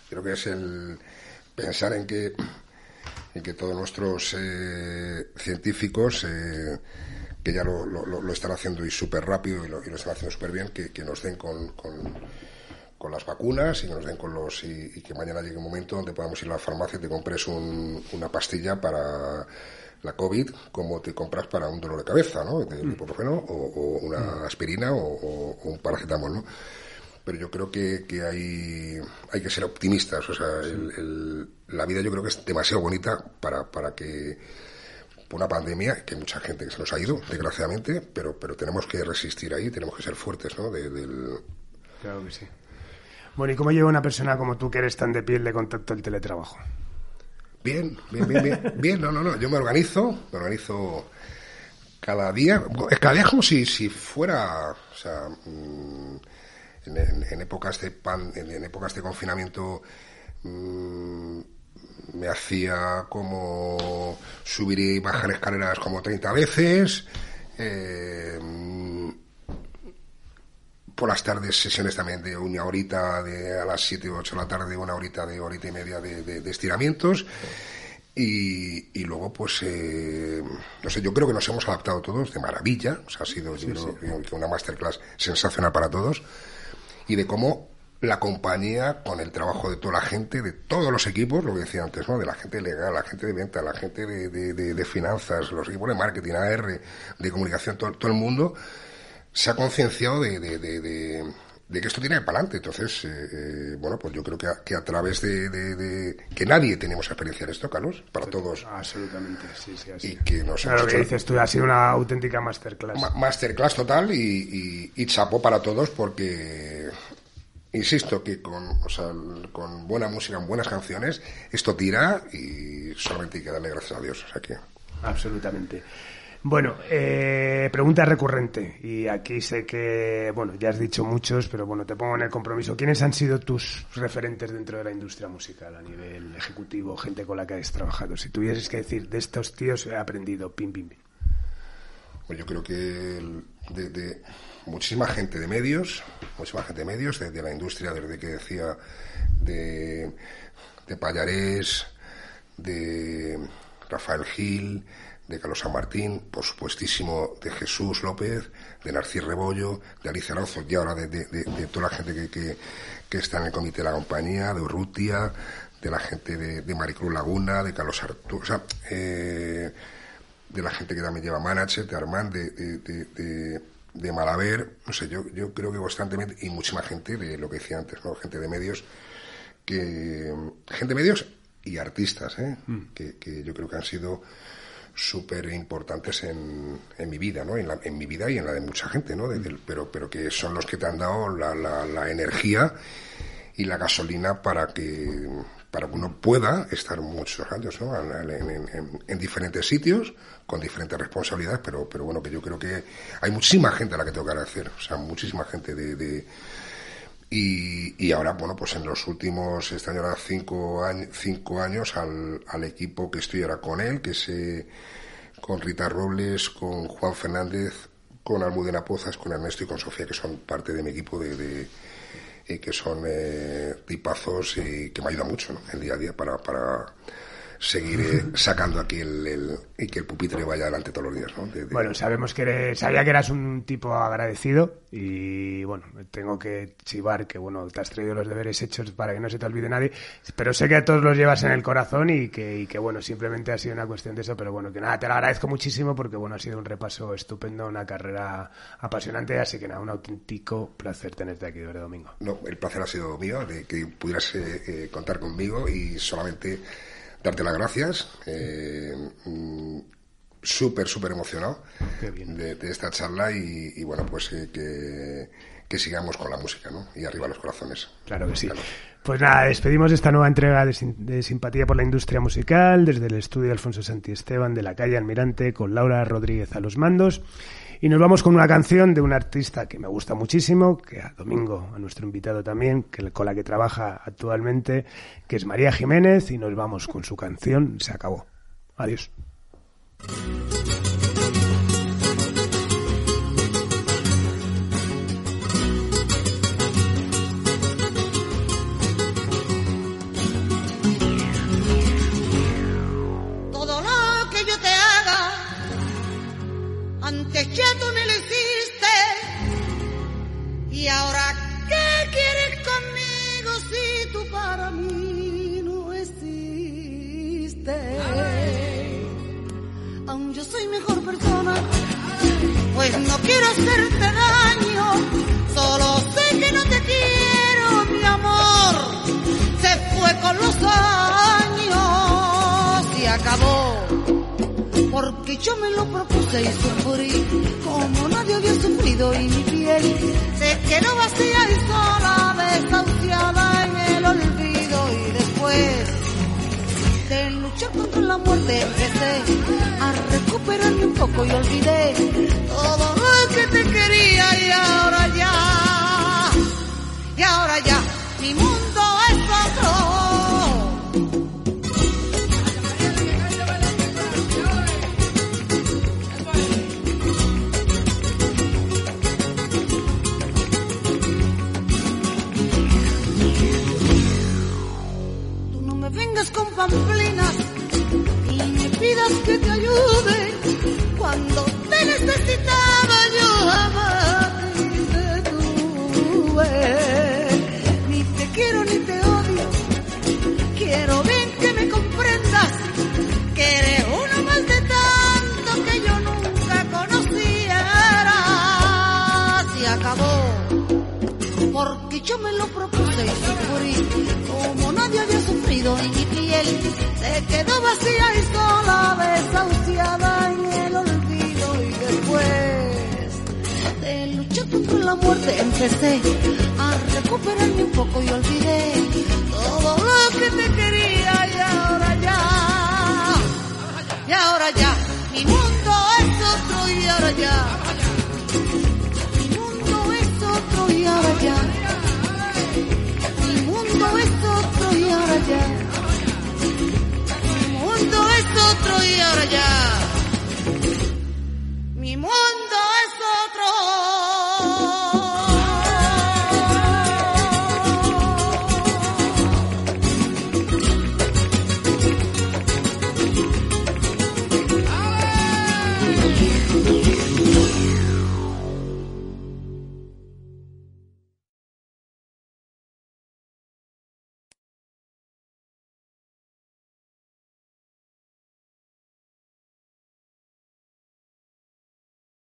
S3: creo que es el pensar en que, en que todos nuestros eh, científicos, eh, que ya lo, lo, están haciendo y súper rápido y lo, están haciendo súper bien, que, que, nos den con con las vacunas y que nos den con los y, que mañana llegue un momento donde podamos ir a la farmacia y te compres una pastilla para la COVID como te compras para un dolor de cabeza, ¿no? De mm. ibuprofeno o, una mm. aspirina o, un paracetamol, ¿no? Pero yo creo que, que hay, hay que ser optimistas. O sea, la vida yo creo que es demasiado bonita para, para que por una pandemia, que hay mucha gente que se nos ha ido, desgraciadamente, pero, pero tenemos que resistir ahí, tenemos que ser fuertes, ¿no? del...
S2: Claro que sí. Bueno, ¿y cómo lleva una persona como tú que eres tan de piel de contacto el teletrabajo?
S3: Bien, bien, bien, bien. bien, no, no, no. Yo me organizo, me organizo cada día. Cada día como si, fuera, o sea, mm, en, épocas de pan, en, épocas de confinamiento mm, me hacía como subir y bajar escaleras como 30 veces. Eh, por las tardes sesiones también de una horita de a las 7 o 8 de la tarde, una horita de horita y media de, estiramientos. Y, luego, pues, eh, no sé, yo creo que nos hemos adaptado todos de maravilla. O sea, ha sido una masterclass sensacional para todos. Y de cómo la compañía, con el trabajo de toda la gente, de todos los equipos, lo que decía antes, ¿no? De la gente legal, la gente de venta, la gente de, finanzas, los equipos de marketing, AR, de comunicación, todo, todo el mundo, se ha concienciado de, de, de, que esto tiene para adelante. Entonces, eh, eh, bueno, pues yo creo que a, que a través de, que nadie tenemos experiencia en esto, Carlos, para todos.
S2: Absolutamente, sí, sí, así.
S3: Y que nos
S2: claro, que dices tú, ha sido una auténtica masterclass.
S3: masterclass total y, y, chapo para todos porque, insisto, que con, o sea, con buena música, con buenas canciones, esto tira y solamente hay que darle gracias a Dios. O sea que...
S2: Absolutamente. Bueno, eh, pregunta recurrente. Y aquí sé que, bueno, ya has dicho muchos, pero bueno, te pongo en el compromiso. ¿Quiénes han sido tus referentes dentro de la industria musical a nivel ejecutivo, gente con la que has trabajado? Si tuvieses que decir, de estos tíos he aprendido, pim, pim, pim.
S3: Pues yo creo que de, muchísima gente de medios, muchísima gente de medios, de, la industria, desde que decía de, de Payarés, de Rafael Gil, de Carlos San Martín, por supuestísimo de Jesús López, de Narcís Rebollo, de Alicia Alonso y ahora de, toda la gente que, que, está en el comité de la compañía, de Urrutia, de la gente de, Maricruz Laguna, de Carlos Arturo, o sea, eh, de la gente que también lleva manager, de Armand, de, de, Malaver, no sé, yo, yo creo que constantemente, y muchísima gente de lo que decía antes, ¿no? Gente de medios, que, gente de medios y artistas, ¿eh? Mm. Que, que yo creo que han sido súper importantes en, en, mi vida, ¿no? En, la, en, mi vida y en la de mucha gente, ¿no? pero, pero que son los que te han dado la, la, la, energía y la gasolina para que, para que uno pueda estar muchos años, ¿no? En, en, diferentes sitios, con diferentes responsabilidades, pero, pero bueno, que yo creo que hay muchísima gente a la que tengo que agradecer, o sea, muchísima gente de, de y, y, ahora, bueno, pues en los últimos, este año ahora cinco, años, cinco años al, al, equipo que estoy ahora con él, que es eh, con Rita Robles, con Juan Fernández, con Almudena Pozas, con Ernesto y con Sofía, que son parte de mi equipo de, de eh, que son eh, tipazos y que me ayuda mucho ¿no? el día a día para, para seguir sacando aquí el, y que el pupitre vaya adelante todos los días. ¿no?
S2: Bueno, sabemos que eres, sabía que eras un tipo agradecido y bueno, tengo que chivar que bueno, te has traído los deberes hechos para que no se te olvide nadie, pero sé que a todos los llevas en el corazón y que, y que bueno, simplemente ha sido una cuestión de eso, pero bueno, que nada, te lo agradezco muchísimo porque bueno, ha sido un repaso estupendo, una carrera apasionante, así que nada, un auténtico placer tenerte aquí, de Domingo.
S3: No, el placer ha sido mío de que pudieras eh, eh, contar conmigo y solamente darte las gracias. Eh, mm, súper, súper emocionado de, esta charla y, bueno, pues eh, que, que, sigamos con la música, ¿no? Y arriba los corazones.
S2: Claro que sí. Pues nada, despedimos esta nueva entrega de, de, Simpatía por la Industria Musical desde el estudio Alfonso Santi Esteban de la calle Almirante con Laura Rodríguez a los mandos. Y nos vamos con una canción de un artista que me gusta muchísimo, que a Domingo, a nuestro invitado también, que, con la que trabaja actualmente, que es María Jiménez, y nos vamos con su canción Se acabó. Adiós.
S4: Y ahora, ¿qué quieres conmigo si tú para mí no existes? Aún yo soy mejor persona, pues no quiero hacerte daño. Solo sé que no te quiero, mi amor. Se fue con los años y acabó porque yo me lo propuse y sufrí como nadie había sufrido y mi piel se quedó vacía y sola, desahuciada en el olvido y después de luchar contra la muerte empecé a recuperarme un poco y olvidé todo lo que te quería y ahora ya, y ahora ya, mi mundo es otro. Pamplinas y me pidas que te ayude cuando te necesitaba yo jamás te tuve. Ni te quiero ni te odio, quiero bien que me comprendas que eres uno más de tanto que yo nunca conociera. Se acabó, porque yo me lo propuse en mi piel. Se quedó vacía y sola, desahuciada en el olvido y después de luchar contra la muerte empecé a recuperarme un poco y olvidé todo lo que te quería y ahora ya, y ahora ya, mi mundo es otro y ahora ya. Mi mundo es otro y ahora ya. ahora ya. Mi mundo es otro y ahora ya. Mi mundo.